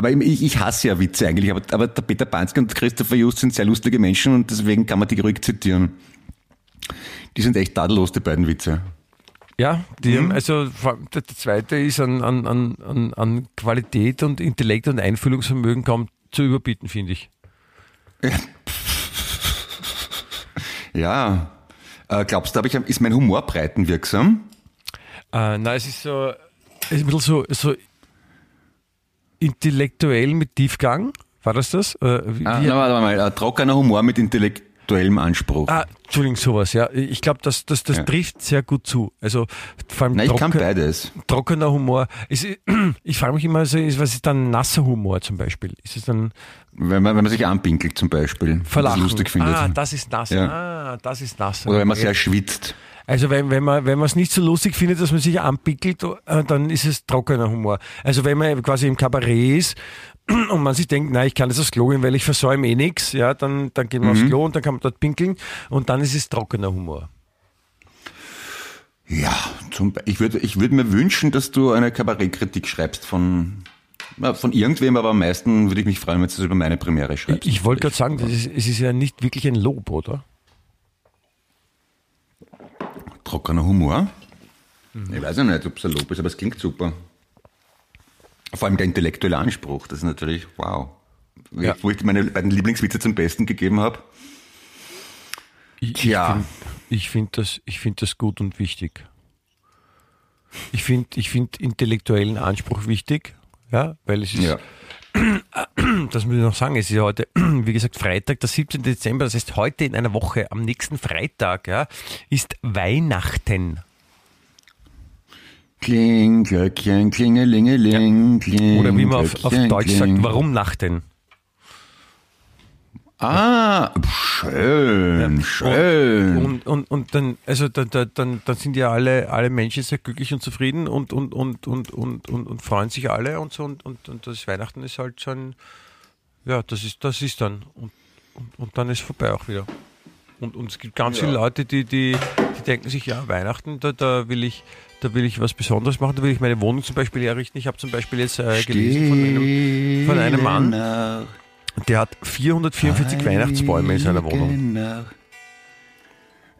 Aber ich, ich hasse ja Witze eigentlich, aber, aber der Peter Banske und Christopher Just sind sehr lustige Menschen und deswegen kann man die ruhig zitieren. Die sind echt tadellos, die beiden Witze. Ja, die mhm. also der zweite ist an, an, an, an Qualität und Intellekt und Einfühlungsvermögen kaum zu überbieten, finde ich. Ja. Äh, glaubst du, ich, ist mein Humor breitenwirksam? Äh, nein, es ist so, es ist ein bisschen so, so intellektuell mit Tiefgang. War das das? Äh, wie, ah, na, warte mal, ein trockener Humor mit intellektuellem Anspruch. Ah, Entschuldigung, sowas, ja. Ich glaube, das, das, das ja. trifft sehr gut zu. Also vor allem Nein, ich trocken, kann beides. Trockener Humor. Ist, ich frage mich immer, so, was ist dann nasser Humor zum Beispiel? Ist es dann wenn man, wenn man sich anpinkelt zum Beispiel, Verlachen. Das lustig findet. Ah, das ist nass. Ja. Ah, das ist nass. Oder wenn man sehr schwitzt. Also wenn, wenn man wenn man es nicht so lustig findet, dass man sich anpickelt, äh, dann ist es trockener Humor. Also wenn man quasi im Kabarett ist und man sich denkt, nein, ich kann das aufs Klo gehen, weil ich versäume eh nichts, ja, dann, dann geht man mhm. aufs Klo und dann kann man dort pinkeln und dann ist es trockener Humor. Ja, zum, ich würde ich würd mir wünschen, dass du eine Kabarettkritik schreibst von, von irgendwem, aber am meisten würde ich mich freuen, wenn du das über meine Premiere schreibst. Ich, ich wollte gerade sagen, ist, es ist ja nicht wirklich ein Lob, oder? Trockener Humor. Mhm. Ich weiß ja nicht, ob es ein Lob ist, aber es klingt super. Vor allem der intellektuelle Anspruch, das ist natürlich wow. Ja. Wo ich meine beiden Lieblingswitze zum Besten gegeben habe. Tja. Ich finde find das, find das gut und wichtig. Ich finde ich find intellektuellen Anspruch wichtig, ja, weil es ist, ja. Das muss ich noch sagen, es ist ja heute, wie gesagt, Freitag, der 17. Dezember, das heißt heute in einer Woche, am nächsten Freitag, ja, ist Weihnachten. Kling, Glöckchen, klingelingeling, kling. Oder wie man auf, auf Deutsch sagt, warum Nachten? Ah, schön, ja. schön. Und, und, und, dann, also da, da, dann, dann sind ja alle, alle Menschen sehr glücklich und zufrieden und, und, und, und, und, und, und freuen sich alle und so. Und, und, und das Weihnachten ist halt ein, ja, das ist, das ist dann. Und, und, und dann ist vorbei auch wieder. Und, und es gibt ganz ja. viele Leute, die, die, die denken sich, ja, Weihnachten, da, da will ich, da will ich was Besonderes machen, da will ich meine Wohnung zum Beispiel errichten. Ich habe zum Beispiel jetzt äh, gelesen von einem, von einem Mann, der hat 444 Weihnachtsbäume in seiner Wohnung.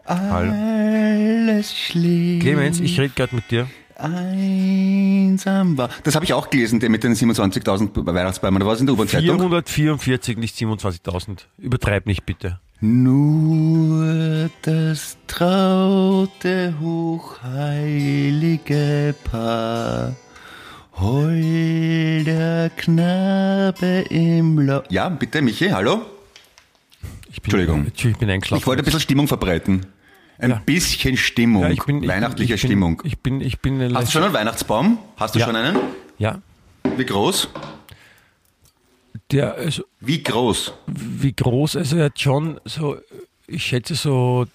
Alles schlimm. Clemens, ich rede gerade mit dir. Einsam war. Das habe ich auch gelesen, der mit den 27.000 Weihnachtsbäumen. Was in der U-Bahn-Zeitung? 444, nicht 27.000. Übertreib nicht bitte. Nur das traute, hochheilige Paar Holder Knabe im Lau Ja, bitte, Michi, hallo? Ich bin, Entschuldigung. Ich bin eingeschlafen. Ich wollte ein bisschen Stimmung verbreiten. Ein ja. bisschen Stimmung, ja, ich bin, weihnachtliche ich bin, Stimmung. Ich bin, ich bin, Hast du schon einen Weihnachtsbaum? Hast du ja. schon einen? Ja. Wie groß? Der, also, wie groß? Wie groß? Also er hat schon so, ich schätze so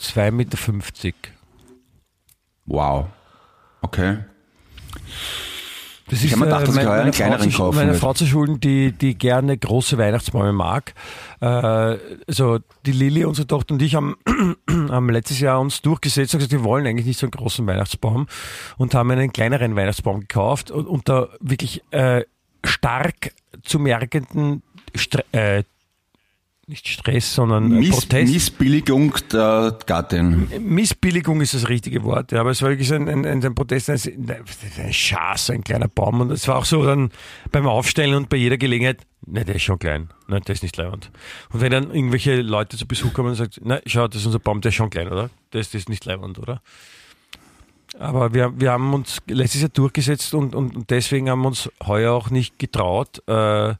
2,50 Meter. Wow. Okay. Das ich ist, habe mir gedacht, dass ich heuer einen kleineren Frau kaufen Meine Frau zu schulden, die, die gerne große Weihnachtsbäume mag. Äh, also die Lilly, unsere Tochter und ich haben, haben letztes Jahr uns durchgesetzt und gesagt, wir wollen eigentlich nicht so einen großen Weihnachtsbaum und haben einen kleineren Weihnachtsbaum gekauft und unter wirklich äh, stark zu merkenden Stre äh, nicht Stress, sondern Miss, Protest. Missbilligung der Gattin. Missbilligung ist das richtige Wort, ja, aber es war wirklich ein, ein, ein Protest, ein, ein Schaß, ein kleiner Baum und es war auch so dann beim Aufstellen und bei jeder Gelegenheit, ne, der ist schon klein, ne, der ist nicht leibend. Und wenn dann irgendwelche Leute zu Besuch kommen und sagen, na, schau, das ist unser Baum, der ist schon klein, oder? Der ist, der ist nicht leibend, oder? Aber wir, wir haben uns letztes Jahr durchgesetzt und, und deswegen haben wir uns heuer auch nicht getraut, äh,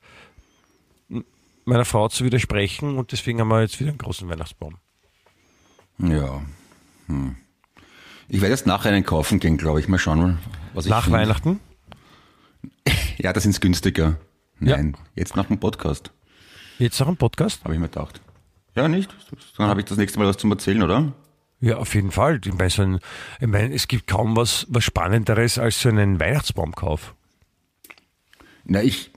meiner Frau zu widersprechen und deswegen haben wir jetzt wieder einen großen Weihnachtsbaum. Ja. Hm. Ich werde jetzt nachher einen kaufen gehen, glaube ich. Mal schauen, was ich Nach find. Weihnachten? Ja, das ist günstiger. Nein, ja. jetzt nach dem Podcast. Jetzt nach dem Podcast? Habe ich mir gedacht. Ja, nicht? Dann habe ich das nächste Mal was zum Erzählen, oder? Ja, auf jeden Fall. Ich meine, so ein, ich meine, es gibt kaum was, was Spannenderes als so einen Weihnachtsbaumkauf. Na, ich.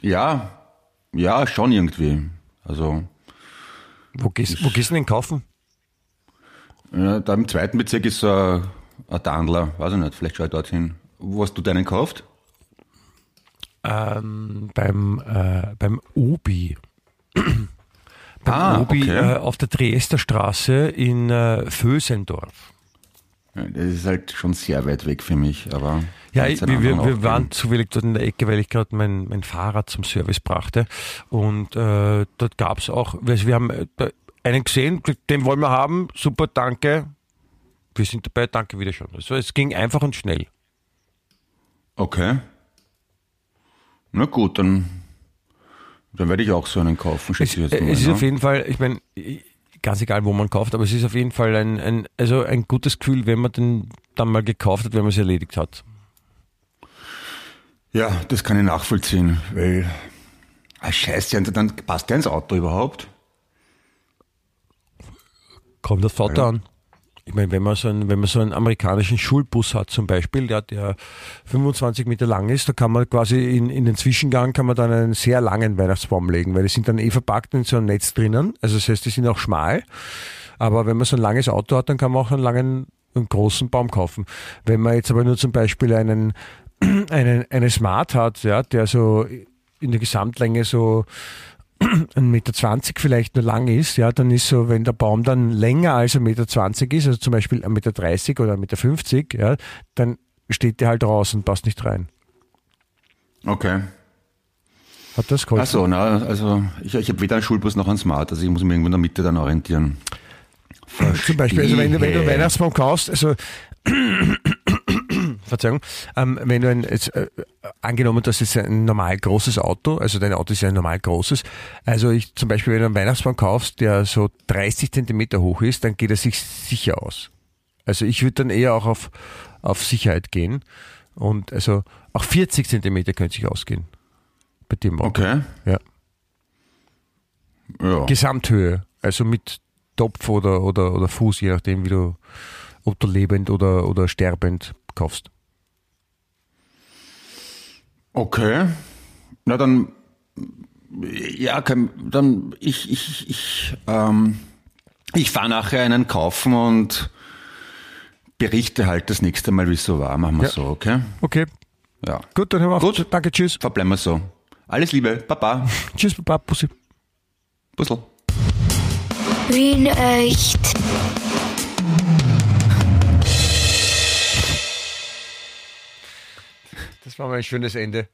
Ja, ja, schon irgendwie. Also. Wo gehst, wo gehst du denn kaufen? Ja, da im zweiten Bezirk ist so ein, ein Dandler, weiß ich nicht, vielleicht schau ich dorthin. Wo hast du deinen gekauft? Ähm, beim, äh, beim Obi. beim ah, Obi okay. äh, auf der Triester Straße in äh, Vösendorf. Das ist halt schon sehr weit weg für mich, aber. Ja, ich, wir, wir waren zufällig dort in der Ecke, weil ich gerade mein, mein Fahrrad zum Service brachte. Und äh, dort gab es auch, also wir haben äh, einen gesehen, den wollen wir haben, super, danke. Wir sind dabei, danke wieder schon. Also es ging einfach und schnell. Okay. Na gut, dann, dann werde ich auch so einen kaufen. Es, es mal, ist ne? auf jeden Fall, ich meine, ganz egal, wo man kauft, aber es ist auf jeden Fall ein, ein, also ein gutes Gefühl, wenn man den dann mal gekauft hat, wenn man es erledigt hat. Ja, das kann ich nachvollziehen, weil, ah, scheiße, dann passt der ins Auto überhaupt? Kommt das Auto ja. an. Ich meine, wenn man so einen, wenn man so einen amerikanischen Schulbus hat zum Beispiel, der, der 25 Meter lang ist, da kann man quasi in, in den Zwischengang kann man dann einen sehr langen Weihnachtsbaum legen, weil die sind dann eh verpackt in so einem Netz drinnen. Also das heißt, die sind auch schmal. Aber wenn man so ein langes Auto hat, dann kann man auch einen langen, einen großen Baum kaufen. Wenn man jetzt aber nur zum Beispiel einen einen, eine Smart hat, ja, der so in der Gesamtlänge so ein Meter zwanzig vielleicht nur lang ist, ja, dann ist so, wenn der Baum dann länger als ein Meter zwanzig ist, also zum Beispiel ein Meter dreißig oder ein Meter fünfzig, ja, dann steht der halt draußen, passt nicht rein. Okay. Hat das geholfen? Achso, na, also ich, ich habe weder einen Schulbus noch einen Smart, also ich muss mich irgendwo in der Mitte dann orientieren. Verstehe. Zum Beispiel, also wenn du, wenn du Weihnachtsbaum kaufst, also Verzeihung, ähm, wenn du ein, jetzt, äh, angenommen, das ist ein normal großes Auto, also dein Auto ist ja ein normal großes, also ich zum Beispiel, wenn du einen Weihnachtsbaum kaufst, der so 30 Zentimeter hoch ist, dann geht er sich sicher aus. Also ich würde dann eher auch auf, auf Sicherheit gehen und also auch 40 Zentimeter könnte sich ausgehen. Bei dem Auto. Okay. Ja. ja. Gesamthöhe, also mit Topf oder, oder, oder Fuß, je nachdem, wie du, ob du lebend oder, oder sterbend kaufst. Okay. Na dann, ja, dann ich, ich, ich, ähm, ich fahre nachher einen kaufen und berichte halt das nächste Mal, wie es so war. Machen wir ja. so, okay? Okay. Ja. Gut, dann hören wir auf. Gut. Danke, tschüss. Verbleiben wir so. Alles Liebe. Baba. tschüss, Baba. Pussy. Puzzle. Wien echt. Das war mal ein schönes Ende.